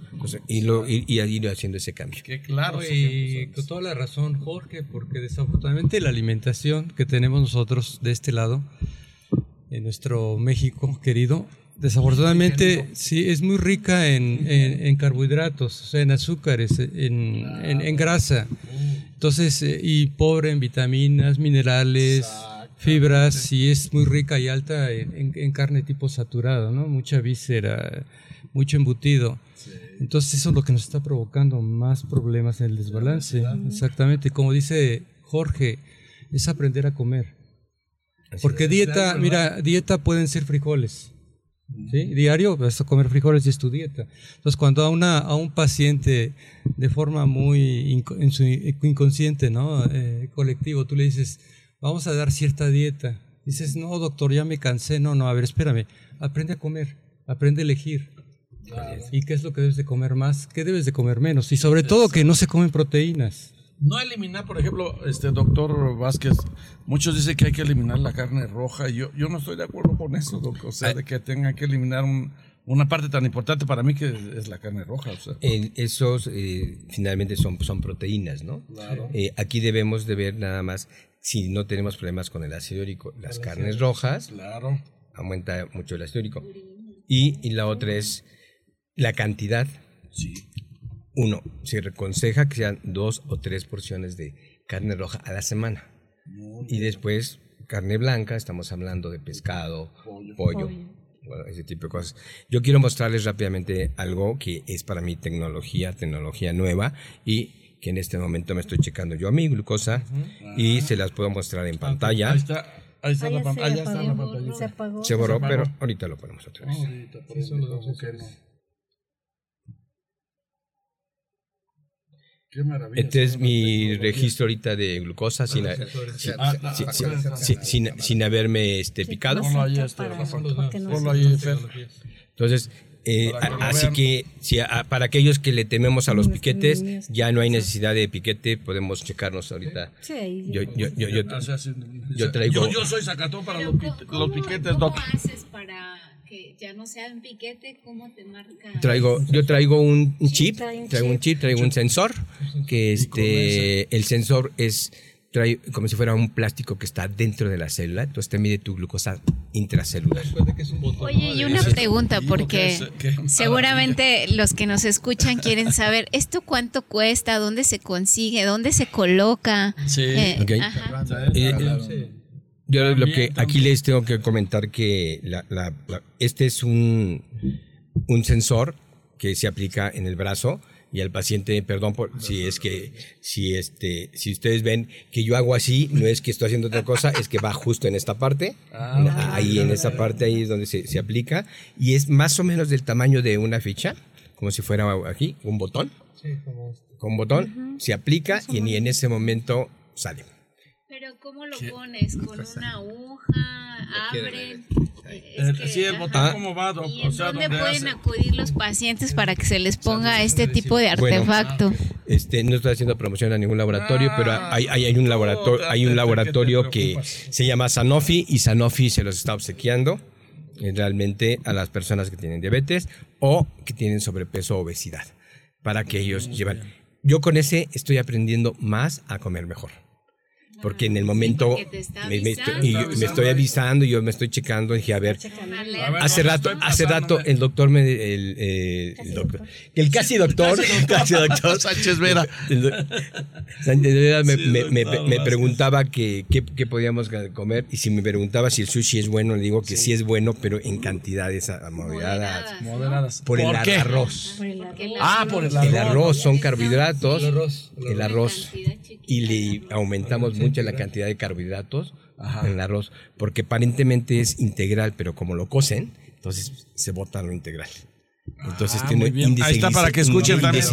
y, lo, y, ir haciendo ese cambio. Que claro, y con toda la razón, Jorge, porque desafortunadamente la alimentación que tenemos nosotros de este lado, en nuestro México querido, desafortunadamente sí es muy rica en, en, carbohidratos, o sea, en azúcares, en, en grasa. Entonces, eh, y pobre en vitaminas, minerales fibras y es muy rica y alta en, carne tipo saturado, ¿no? Mucha víscera, mucho embutido. Entonces eso es lo que nos está provocando más problemas en el desbalance. Exactamente, como dice Jorge, es aprender a comer. Porque dieta, mira, dieta pueden ser frijoles. ¿Sí? Diario vas a comer frijoles y es tu dieta. Entonces cuando a, una, a un paciente de forma muy en su inconsciente, ¿no? Eh, colectivo, tú le dices, vamos a dar cierta dieta. Dices, no, doctor, ya me cansé. No, no, a ver, espérame. Aprende a comer, aprende a elegir. ¿Y qué es lo que debes de comer más? ¿Qué debes de comer menos? Y sobre todo que no se comen proteínas. No eliminar, por ejemplo, este doctor Vázquez, muchos dicen que hay que eliminar la carne roja. Yo, yo no estoy de acuerdo con eso, doctor. O sea, de que tengan que eliminar una parte tan importante para mí que es la carne roja. O sea. esos eh, finalmente son, son proteínas, ¿no? Claro. Eh, aquí debemos de ver nada más si no tenemos problemas con el ácido úrico, las carnes rojas, claro. aumenta mucho el ácido úrico. Y, la otra es la cantidad. Sí. Uno, se aconseja que sean dos o tres porciones de carne roja a la semana. y después carne blanca, estamos hablando de pescado, pollo, ese tipo de cosas. Yo quiero mostrarles rápidamente algo que es para mí tecnología, tecnología nueva y que en este momento me estoy checando yo a mi glucosa y se las puedo mostrar en pantalla. Ahí está, ahí está, la, pantalla, está la pantalla. Se, apagó. se borró, pero ahorita lo ponemos otra vez. Ahorita, por eso lo Qué maravilla. Este es mi registro ahorita de glucosa sin, sin, sin, haberme este, picado. Entonces, eh, así que si para aquellos que le tememos a los piquetes, ya no hay necesidad de piquete, podemos checarnos ahorita. yo, yo, yo, yo, yo, traigo... Yo, soy sacatón para los, piquetes, ¿Cómo haces para que ya no sean piquete? ¿Cómo te marca? Traigo, yo traigo un chip, traigo un chip, traigo un sensor, que este, el sensor es trae como si fuera un plástico que está dentro de la célula, entonces te mide tu glucosa intracelular. Oye, y una pregunta, porque seguramente los que nos escuchan quieren saber, ¿esto cuánto cuesta? ¿Dónde se consigue? ¿Dónde se coloca? Sí. Eh, eh, yo lo que aquí les tengo que comentar que este es un, un sensor que se aplica en el brazo y al paciente, perdón por si es que, si este, si ustedes ven que yo hago así, no es que estoy haciendo otra cosa, es que va justo en esta parte, ah, ahí en esa parte ahí es donde se, se, aplica, y es más o menos del tamaño de una ficha, como si fuera aquí, un botón. Sí, como... Con un botón, se aplica y en ese momento sale. Pero ¿cómo lo pones? ¿Con una aguja? ¿Abren? sí, el botón cómo va. ¿Y o sea, dónde pueden acudir los pacientes para que se les ponga este tipo de artefacto? este, no estoy haciendo promoción a ningún laboratorio, pero ah. hay, hay, un laboratorio, hay un laboratorio que se llama Sanofi y Sanofi se los está obsequiando eh, realmente a las personas que tienen diabetes o que tienen sobrepeso o obesidad para que ellos lleven yo con ese estoy aprendiendo más a comer mejor porque en el momento me, estoy, avisando, yo me estoy checando, dije, a ver, hace rato, hace rato el doctor me, el, eh, el doctor, el casi doctor, casi doctor. Sánchez Vera, Sánchez Vera me, me, me, preguntaba que qué podíamos comer y si me preguntaba si el sushi es bueno, le digo que sí, es bueno, pero en cantidades moderadas, moderadas, por, el arroz. ah, por el arroz. El arroz son carbohidratos, el arroz, y le aumentamos mucho la cantidad de carbohidratos en el arroz, porque aparentemente es integral, pero como lo cocen, entonces se bota lo integral. Entonces ah, tiene índice Ahí está para que escuchen también.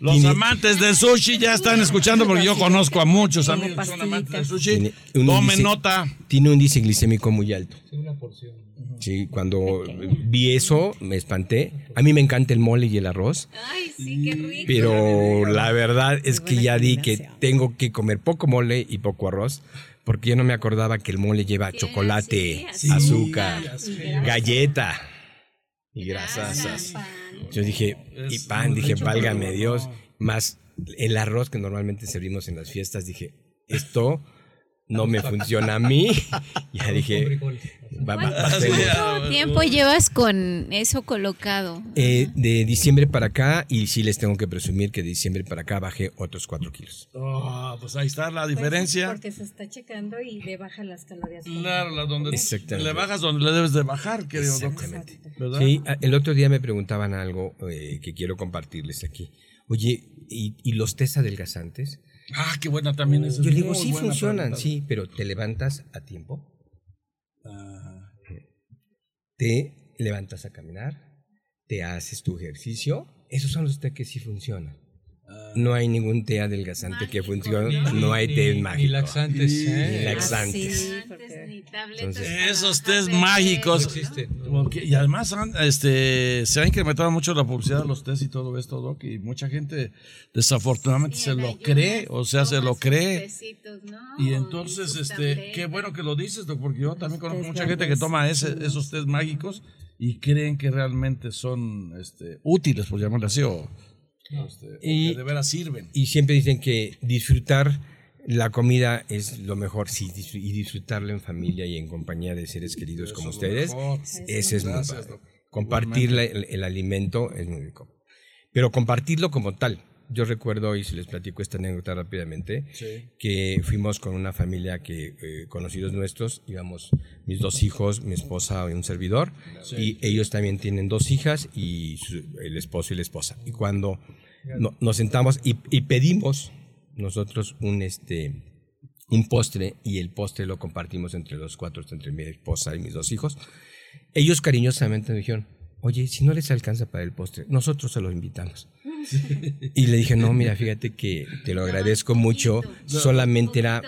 Los amantes del sushi ya están escuchando porque yo conozco a muchos amigos que son amantes del sushi. Tomen nota. Tiene un índice glicémico muy alto. una porción. Sí, cuando vi eso me espanté. A mí me encanta el mole y el arroz. Ay, sí, qué rico. Pero la verdad es que ya di que tengo que comer poco mole y poco arroz. Porque yo no me acordaba que el mole lleva chocolate, azúcar, galleta y grasas. Yo dije, y pan, dije, válgame Dios. Más el arroz que normalmente servimos en las fiestas, dije, esto no me funciona a mí. ya dije, ¿Cuánto tiempo llevas con eso colocado? Eh, de diciembre para acá, y sí les tengo que presumir que de diciembre para acá bajé otros cuatro kilos. Oh, pues ahí está la pues diferencia. porque se está checando y le baja las calorías. Claro, la donde le bajas donde le debes de bajar, querido Exactamente. Sí, el otro día me preguntaban algo eh, que quiero compartirles aquí. Oye, ¿y, y los test adelgazantes? Ah, qué buena también es. Yo digo, sí funcionan, sí, pero ¿te levantas a tiempo? Te levantas a caminar, te haces tu ejercicio. Esos son los que sí funcionan. No hay ningún té adelgazante que funcione, no hay té mágico. Ni laxantes. ¿eh? Ni laxantes. Esos tés mágicos. Y además este, se ha incrementado mucho la publicidad de los tés y todo esto, Doc, y mucha gente desafortunadamente se lo cree, o sea, se lo cree. Y entonces, este, qué bueno que lo dices, Doc, porque yo también conozco mucha gente que toma ese, esos tés mágicos y creen que realmente son este, útiles, por llamarlo así, o este, y, de veras sirven. Y siempre dicen que disfrutar la comida es lo mejor, sí, y disfrutarlo en familia y en compañía de seres queridos como ustedes, ese es muy Compartir el, alimento es muy rico. Pero compartirlo como tal. Yo recuerdo, y si les platico esta anécdota rápidamente, que fuimos con una familia que, eh, conocidos nuestros, íbamos mis dos hijos, mi esposa y un servidor, y ellos también tienen dos hijas y el esposo y la esposa. Y cuando nos sentamos y, y pedimos nosotros un, este, un postre y el postre lo compartimos entre los cuatro, entre mi esposa y mis dos hijos. Ellos cariñosamente me dijeron, oye, si no les alcanza para el postre, nosotros se lo invitamos. Y le dije, no, mira, fíjate que te lo agradezco mucho, solamente era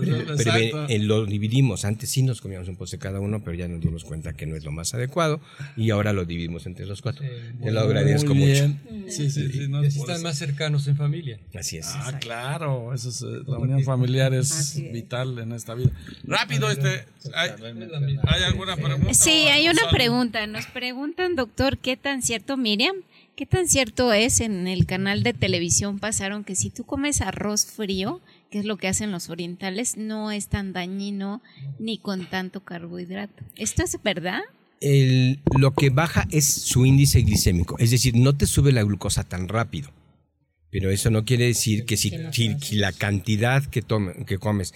pero, eh, lo dividimos. Antes sí nos comíamos un postre cada uno, pero ya nos dimos cuenta que no es lo más adecuado y ahora lo dividimos entre los cuatro. Te lo agradezco mucho. Sí, sí, sí. están más cercanos en familia. Así es. Ah, claro. Eso es, eh, la unión familiar es vital en esta vida. Rápido, este. ¿Hay, ¿hay alguna pregunta? Sí, hay una pregunta. Nos preguntan, doctor, ¿qué tan cierto, Miriam? ¿Qué tan cierto es en el canal de televisión pasaron que si tú comes arroz frío, que es lo que hacen los orientales, no es tan dañino ni con tanto carbohidrato. ¿Esto es verdad? lo que baja es su índice glicémico, es decir, no te sube la glucosa tan rápido. Pero eso no quiere decir que si, la cantidad que, que comes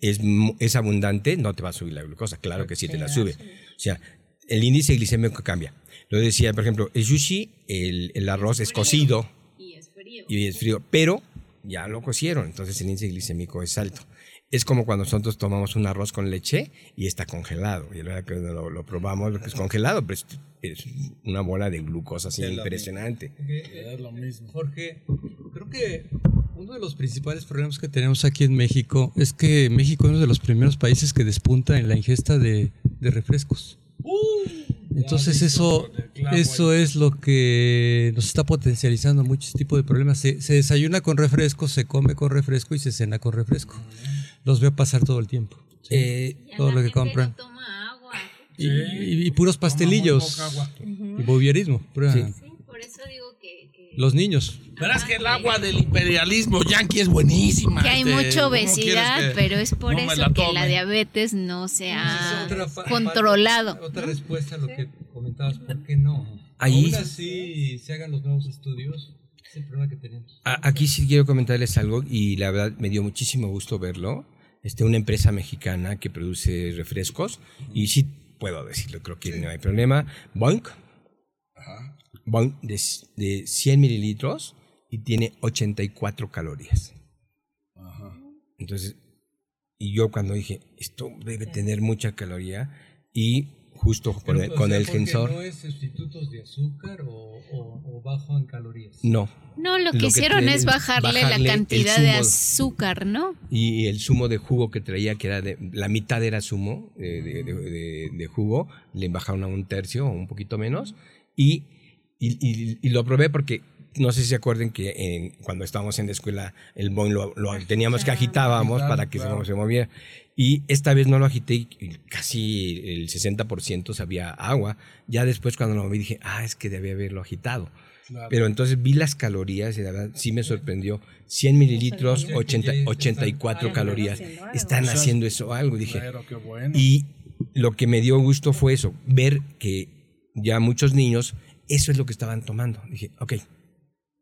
es, es, abundante, no te va a subir la glucosa. Claro que sí te la sube. O sea, el índice glicémico cambia. Lo decía, por ejemplo, el sushi, el, arroz es cocido y es frío. Y es frío, pero ya lo cocieron, entonces el índice glicémico es alto. Es como cuando nosotros tomamos un arroz con leche y está congelado. Y la que lo, lo probamos, es congelado, pero es, una bola de glucosa así impresionante. Es lo mismo. Jorge, creo que uno de los principales problemas que tenemos aquí en México es que México es uno de los primeros países que despunta en la ingesta de, refrescos. ¡Uh! Entonces eso, eso es lo que nos está potencializando muchos tipos de problemas. Se, desayuna con refresco, se come con refresco y se cena con refresco. Los veo pasar todo el tiempo. Eh, todo lo que compran. Y, puros pastelillos. Y bobierismo. por eso digo que, los niños. Verás que el agua del imperialismo yanqui es buenísima. Que hay este, mucha obesidad, pero es por eso que la diabetes no se ha controlado. Otra respuesta a lo que comentabas, ¿por qué no? Ahí, Aún así se hagan los nuevos estudios, es el problema que tenemos. Aquí sí quiero comentarles algo y la verdad me dio muchísimo gusto verlo. Este, una empresa mexicana que produce refrescos y sí puedo decirlo, creo que no hay problema. Boink, Boink de, de 100 mililitros y tiene 84 calorías. Ajá. Entonces, y yo cuando dije, esto debe tener mucha caloría, y justo con, el, con el sensor. ¿No es sustitutos de azúcar o, bajo en calorías? No. No, lo que hicieron es bajarle, la cantidad de azúcar, ¿no? Y el zumo de jugo que traía, que era de. La mitad era zumo de, de jugo, le bajaron a un tercio o un poquito menos. Y, y, y lo probé porque no sé si se acuerden que cuando estábamos en la escuela el boing lo, teníamos que agitábamos para que se, moviera. Y esta vez no lo agité y casi el 60% sabía agua. Ya después cuando lo vi dije, ah, es que debía haberlo agitado. Pero entonces vi las calorías y la verdad sí me sorprendió. 100 mililitros, 80, 84 calorías. Están haciendo eso algo, dije. Y lo que me dio gusto fue eso, ver que ya muchos niños, eso es lo que estaban tomando. Dije, ok,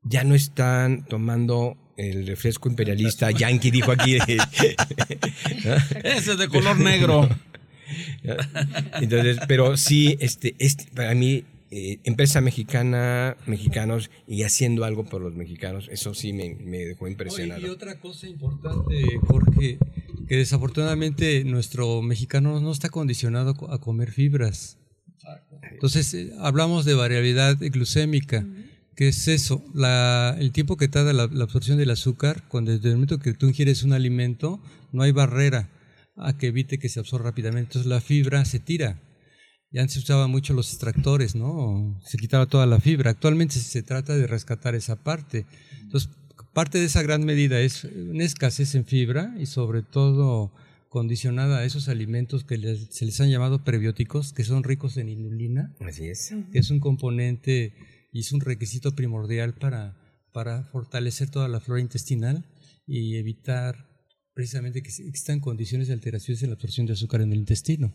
ya no están tomando el refresco imperialista Yankee, dijo aquí. Ese es de color negro. Entonces, pero sí, este, este para mí, eh, empresa mexicana, mexicanos y haciendo algo por los mexicanos, eso sí me, dejó impresionado. y otra cosa importante, Jorge, que desafortunadamente nuestro mexicano no está condicionado a comer fibras. Entonces, eh, hablamos de variabilidad glucémica. ¿Qué es eso? el tiempo que tarda la, absorción del azúcar, cuando desde el momento que tú ingieres un alimento, no hay barrera a que evite que se absorba rápidamente. Entonces la fibra se tira. Ya antes se usaban mucho los extractores, ¿no? Se quitaba toda la fibra. Actualmente se trata de rescatar esa parte. Entonces, parte de esa gran medida es una escasez en fibra y sobre todo condicionada a esos alimentos que se les han llamado prebióticos, que son ricos en inulina. Así es. Que es un componente y es un requisito primordial para, para fortalecer toda la flora intestinal y evitar precisamente que existan condiciones de alteraciones en la absorción de azúcar en el intestino.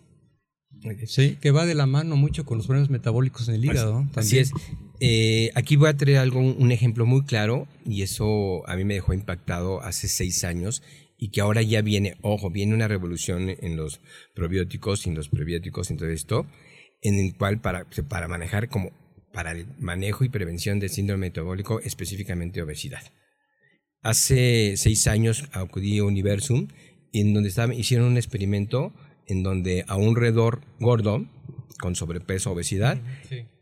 Sí, que va de la mano mucho con los problemas metabólicos en el hígado. Así es. Eh, aquí voy a traer algo, un ejemplo muy claro, y eso a mí me dejó impactado hace seis años, y que ahora ya viene, ojo, viene una revolución en los probióticos y en los prebióticos y todo esto, en el cual para, para manejar como para el manejo y prevención del síndrome metabólico, específicamente obesidad. Hace seis años acudí a Universum, en donde estaba, hicieron un experimento en donde a un roedor gordo, con sobrepeso o obesidad,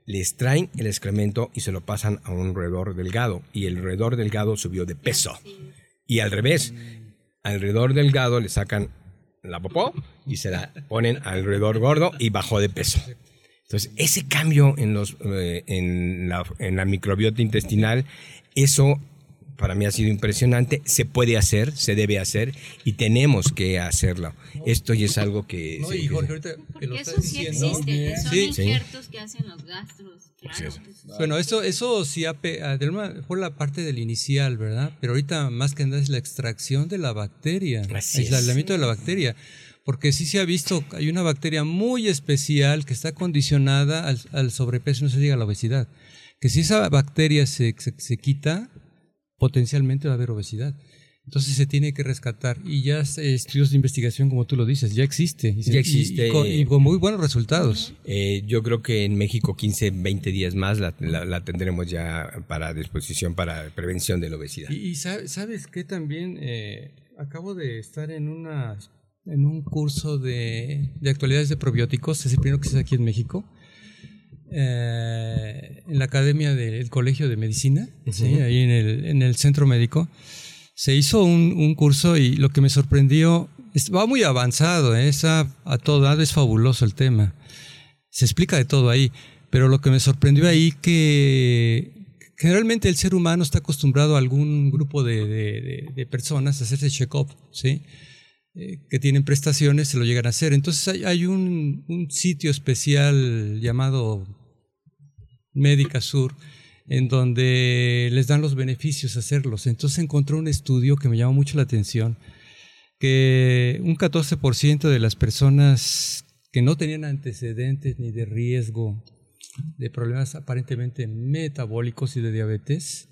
le extraen el excremento y se lo pasan a un roedor delgado. Y el roedor delgado subió de peso. Y al revés, al roedor delgado le sacan la popó y se la ponen al roedor gordo y bajó de peso. Entonces, ese cambio en, los, eh, en, la, en la microbiota intestinal, eso para mí ha sido impresionante. Se puede hacer, se debe hacer y tenemos que hacerlo. Esto ya es algo que. No, y Jorge, ahorita que lo eso sí existe. Son sí, injertos que hacen los gastros. Claro. Bueno, eso, eso sí fue la parte del inicial, ¿verdad? Pero ahorita más que nada es la extracción de la bacteria, el aislamiento de la bacteria porque sí se ha visto, hay una bacteria muy especial que está condicionada al, sobrepeso, no se diga la obesidad, que si esa bacteria se, se, quita, potencialmente va a haber obesidad. Entonces se tiene que rescatar. Y ya estudios de investigación, como tú lo dices, ya existe. ya existe. Y, con, muy buenos resultados. Eh, yo creo que en México 15, 20 días más la, la, tendremos ya para disposición para prevención de la obesidad. Y, sabes que también eh, acabo de estar en una en un curso de, de actualidades de probióticos, es el primero que se hace aquí en México, eh, en la Academia del Colegio de Medicina, ahí en el, en el, centro médico. Se hizo un, un, curso y lo que me sorprendió, va muy avanzado, ¿eh? a todo lado, es fabuloso el tema. Se explica de todo ahí, pero lo que me sorprendió ahí que generalmente el ser humano está acostumbrado a algún grupo de, de, de personas a hacerse check-up, ¿sí? Eh, que tienen prestaciones se lo llegan a hacer. Entonces hay, un, sitio especial llamado Médica Sur, en donde les dan los beneficios hacerlos. Entonces encontró un estudio que me llamó mucho la atención, que un 14% de las personas que no tenían antecedentes ni de riesgo de problemas aparentemente metabólicos y de diabetes,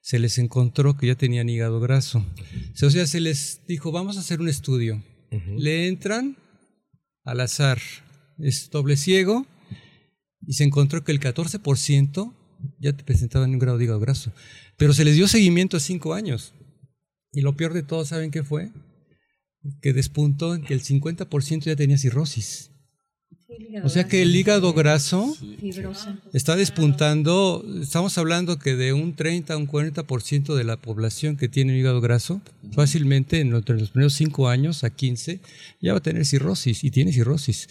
se les encontró que ya tenían hígado graso. O sea, se les dijo, vamos a hacer un estudio. Le entran al azar, es doble ciego, y se encontró que el 14% ya te presentaban un grado de hígado graso. Pero se les dio seguimiento a cinco años. Y lo peor de todo, ¿saben qué fue? Que despuntó en que el 50% ya tenía cirrosis. O sea que el hígado graso está despuntando, estamos hablando que de un 30 a un 40% de la población que tiene hígado graso, fácilmente entre los primeros 5 años a 15 ya va a tener cirrosis y tiene cirrosis.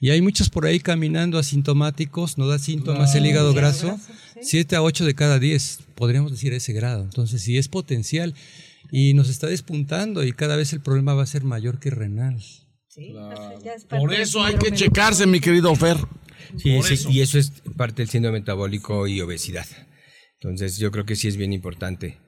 Y hay muchos por ahí caminando asintomáticos, no da síntomas el hígado graso, 7 a 8 de cada 10, podríamos decir ese grado. Entonces, si es potencial y nos está despuntando y cada vez el problema va a ser mayor que renal. Por eso hay que checarse, mi querido Fer. Sí, y eso es parte del síndrome metabólico y obesidad. Entonces, yo creo que sí es bien importante.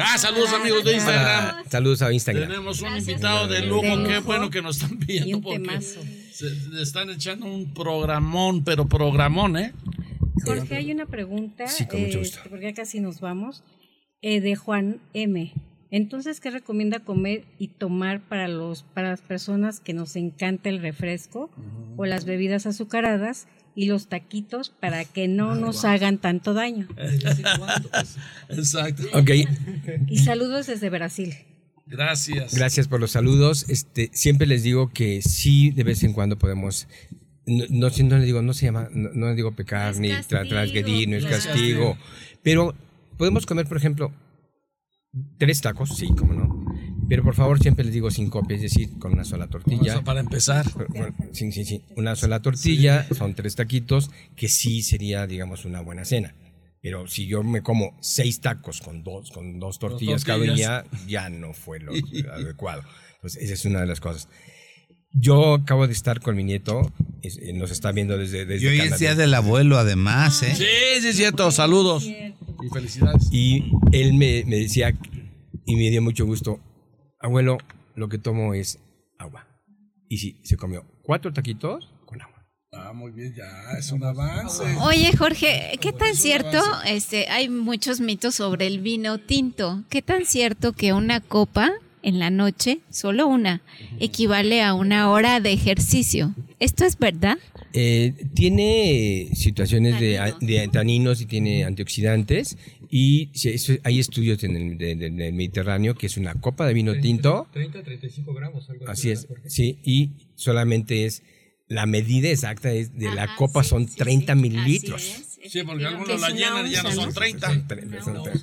Ah, saludos amigos de Instagram. saludos a Instagram. Tenemos un invitado de lujo, qué bueno que nos están viendo porque se, están echando un programón, pero programón, ¿eh? Jorge, hay una pregunta, sí, con mucho gusto. Eh, porque ya casi nos vamos, eh, de Juan M. Entonces, ¿qué recomienda comer y tomar para los para las personas que nos encanta el refresco o las bebidas azucaradas y los taquitos para que no nos hagan tanto daño. Exacto. Ok. Y saludos desde Brasil. Gracias. Gracias por los saludos. Este, siempre les digo que sí, de vez en cuando podemos no, no, no le digo, no se llama, no, le digo pecar, ni transgredir, no es castigo. Pero podemos comer, por ejemplo, tres tacos, sí, como no. Pero por favor, siempre les digo sin copia, es decir, con una sola tortilla. para empezar. sí, sí, sí. Una sola tortilla, son tres taquitos, que sí sería, digamos, una buena cena. Pero si yo me como seis tacos con dos, con dos tortillas, cada día, ya no fue lo adecuado. Entonces, esa es una de las cosas. Yo acabo de estar con mi nieto, eh, nos está viendo desde, desde Y hoy es día del abuelo, además, ¿eh? Sí, sí, es cierto. Saludos. Y felicidades. Y él me, me decía, y me dio mucho gusto, abuelo, lo que tomo es agua. Y sí, se comió cuatro taquitos con agua. Ah, muy bien, ya es un avance. Oye, Jorge, ¿qué tan cierto? Este, hay muchos mitos sobre el vino tinto. ¿Qué tan cierto que una copa en la noche, solo una, equivale a una hora de ejercicio? ¿Esto es verdad? Eh, tiene situaciones de, de, taninos y tiene antioxidantes y hay estudios en el, Mediterráneo que es una copa de vino tinto. 30, 35 gramos. Algo así, es, sí, y solamente es la medida exacta es de la copa son 30 mililitros. Sí, porque algunos la llenan y ya no son 30.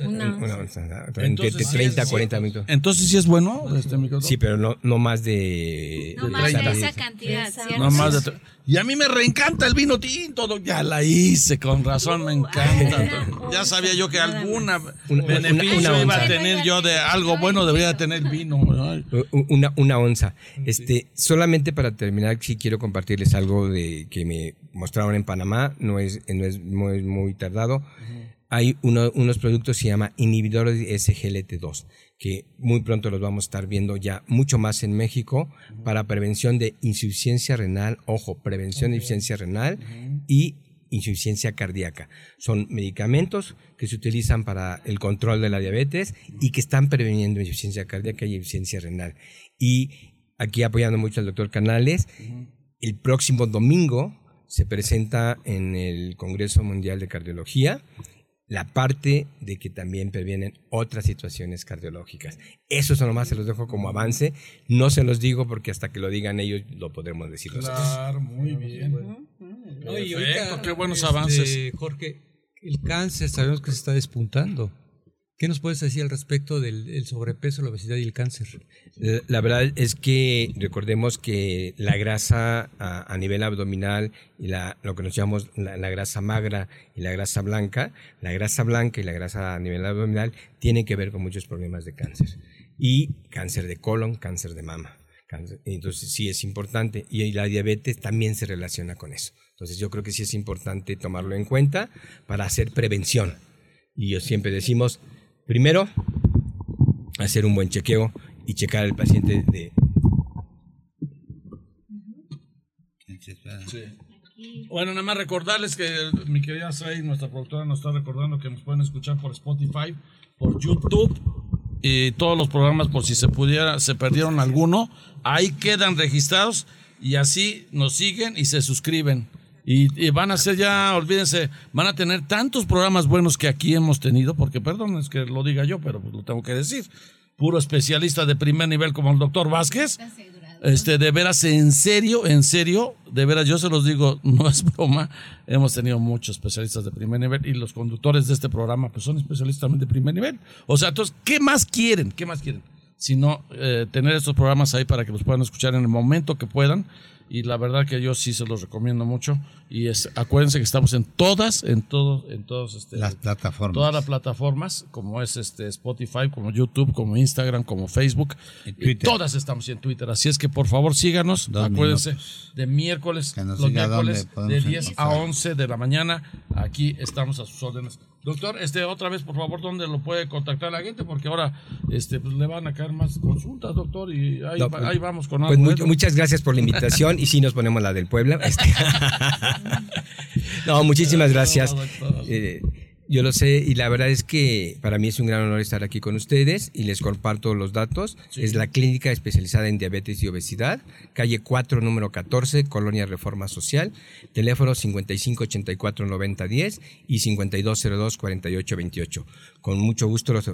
Una onza. Entre 30 a 40 minutos. Entonces sí es bueno este Sí, pero no, no más de... No más de esa cantidad, No más de... Y a mí me reencanta el vino tinto, ya la hice, con razón me encanta. Ya sabía yo que alguna beneficio iba a tener yo de algo bueno, debería tener vino. Una, una onza. Este, solamente para terminar, sí quiero compartirles algo de que me mostraron en Panamá, no es, no es muy, muy tardado. Hay unos productos que se llama inhibidores de SGLT2 que muy pronto los vamos a estar viendo ya mucho más en México para prevención de insuficiencia renal, ojo, prevención de insuficiencia renal y insuficiencia cardíaca. Son medicamentos que se utilizan para el control de la diabetes y que están preveniendo insuficiencia cardíaca y insuficiencia renal. Y aquí apoyando mucho al doctor Canales, el próximo domingo se presenta en el Congreso Mundial de Cardiología la parte de que también previenen otras situaciones cardiológicas. Eso nomás se los dejo como avance. No se los digo porque hasta que lo digan ellos lo podremos decir Claro, muy bien. qué buenos este, avances. Jorge, el cáncer sabemos que se está despuntando. ¿Qué nos puedes decir al respecto del sobrepeso, la obesidad y el cáncer? La verdad es que recordemos que la grasa a, nivel abdominal y lo que nos llamamos la, grasa magra y la grasa blanca, la grasa blanca y la grasa a nivel abdominal tienen que ver con muchos problemas de cáncer. Y cáncer de colon, cáncer de mama. entonces sí es importante. Y la diabetes también se relaciona con eso. Entonces yo creo que sí es importante tomarlo en cuenta para hacer prevención. Y yo siempre decimos, primero, hacer un buen chequeo y checar al paciente de... Bueno, nada más recordarles que mi querida Say, nuestra productora, nos está recordando que nos pueden escuchar por Spotify, por YouTube y todos los programas por si se pudiera, se perdieron alguno, ahí quedan registrados y así nos siguen y se suscriben. Y, van a ser ya, olvídense, van a tener tantos programas buenos que aquí hemos tenido, porque perdón, es que lo diga yo, pero lo tengo que decir. Puro especialista de primer nivel como el doctor Vázquez. Este, de veras, en serio, en serio, de veras, yo se los digo, no es broma, hemos tenido muchos especialistas de primer nivel y los conductores de este programa pues son especialistas también de primer nivel. O sea, entonces, ¿qué más quieren? ¿Qué más quieren? Sino eh, tener estos programas ahí para que los puedan escuchar en el momento que puedan y la verdad que yo sí se los recomiendo mucho. Y es acuérdense que estamos en todas en todos en todos este, las plataformas. todas las plataformas como es este Spotify como YouTube como Instagram como Facebook. Y todas estamos en Twitter. Así es que por favor síganos. Acuérdense de miércoles los miércoles de 10 a 11 de la mañana aquí estamos a sus órdenes Doctor, este, otra vez, por favor, ¿dónde lo puede contactar la gente? Porque ahora este, pues, le van a caer más consultas, doctor, y ahí, pues, vamos con pues muchas gracias por la invitación y sí nos ponemos la del Puebla. Este. no, muchísimas gracias. Yo lo sé y la verdad es que para mí es un gran honor estar aquí con ustedes y les comparto los datos. Es la clínica especializada en diabetes y obesidad, calle 4, número 14, Colonia Reforma Social, teléfono 5584-9010 y 5202-4828. Con mucho gusto los,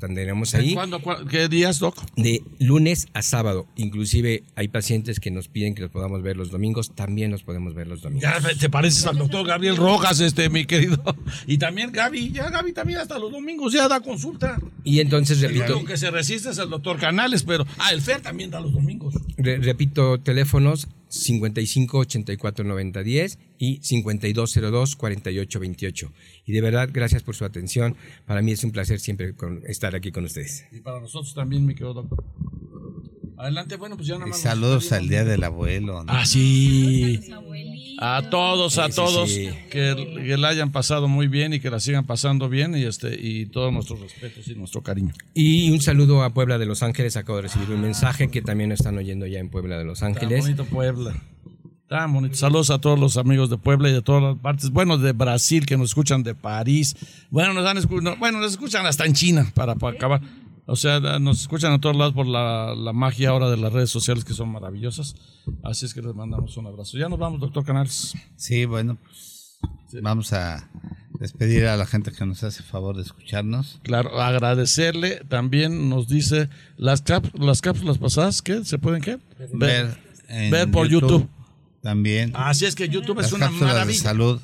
tendremos ahí. ¿Cuándo, ¿Qué días, Doc? De lunes a sábado. Inclusive hay pacientes que nos piden que los podamos ver los domingos, también los podemos ver los domingos. Ya te pareces al doctor Gabriel Rojas, este, mi querido. Y también Gaby, ya Gaby también hasta los domingos ya da consulta. Y entonces repito. Lo que se resiste es el doctor Canales, pero. Ah, el FER también da los domingos. repito, teléfonos 55 84 90 10 y 5202 48 28. Y de verdad, gracias por su atención. Para mí es un placer siempre estar aquí con ustedes. Y para nosotros también, mi querido doctor. Adelante, bueno, pues ya nada más. saludos al día del abuelo. Ah, sí. A todos, a todos, Que, que, la hayan pasado muy bien y que la sigan pasando bien y este y todos nuestros respetos y nuestro cariño. Y un saludo a Puebla de Los Ángeles. Acabo de recibir un mensaje que también están oyendo ya en Puebla de Los Ángeles. Tan bonito Puebla. Tan bonito. Saludos a todos los amigos de Puebla y de todas las partes. Bueno, de Brasil, que nos escuchan de París. Bueno, nos, dan, bueno, nos escuchan hasta en China para acabar. O sea, nos escuchan a todos lados por la, magia ahora de las redes sociales que son maravillosas. Así es que les mandamos un abrazo. Ya nos vamos, doctor Canales. Sí, bueno, pues vamos a despedir a la gente que nos hace favor de escucharnos. Claro, agradecerle. También nos dice las, las cápsulas pasadas, ¿qué? ¿Se pueden qué? Ver, ver por YouTube. También. Así es que YouTube es una maravilla. De salud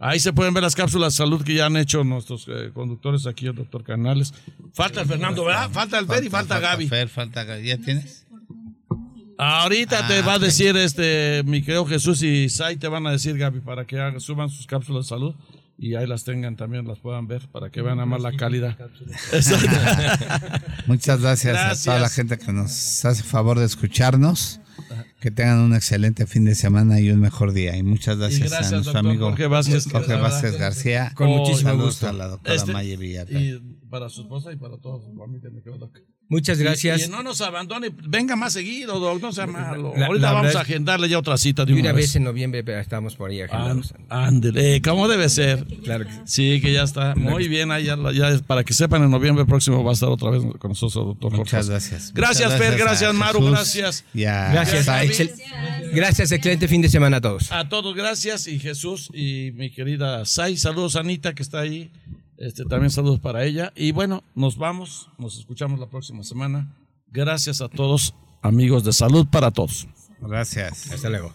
Ahí se pueden ver las cápsulas de salud que ya han hecho nuestros eh, conductores aquí, el doctor Canales. Falta el Fernando, ¿verdad? Falta el Fer y falta, Gaby. Fer, falta Gaby. ¿Ya tienes? Ahorita te ah, va a decir este, mi querido Jesús y Sai te van a decir, Gaby, para que suban sus cápsulas de salud y ahí las tengan también, las puedan ver para que vean a más la calidad. Muchas gracias, gracias, a toda la gente que nos hace favor de escucharnos. Que tengan un excelente fin de semana y un mejor día. Y muchas gracias, a nuestro amigo Jorge Vázquez, García. Con muchísimo gusto. a la doctora este, Y para su esposa y para todos. Muchas gracias. Y, y, no nos abandone, venga más seguido, doctor, no sea malo. Ahorita vamos a agendarle ya otra cita de una, vez. en noviembre estamos por ahí agendados. Ándele, ¿cómo debe ser? Claro Sí, que ya está. Muy bien, ahí ya, ya, para que sepan, en noviembre próximo va a estar otra vez con nosotros, doctor Jorge. Muchas gracias. Gracias, Fer, gracias, Maru, gracias. Gracias, gracias, excelente fin de semana a todos. A todos, gracias. Y Jesús y mi querida Sai, saludos a Anita que está ahí. Este, también saludos para ella. Y bueno, nos vamos, nos escuchamos la próxima semana. Gracias a todos, amigos de salud para todos. Gracias. Hasta luego.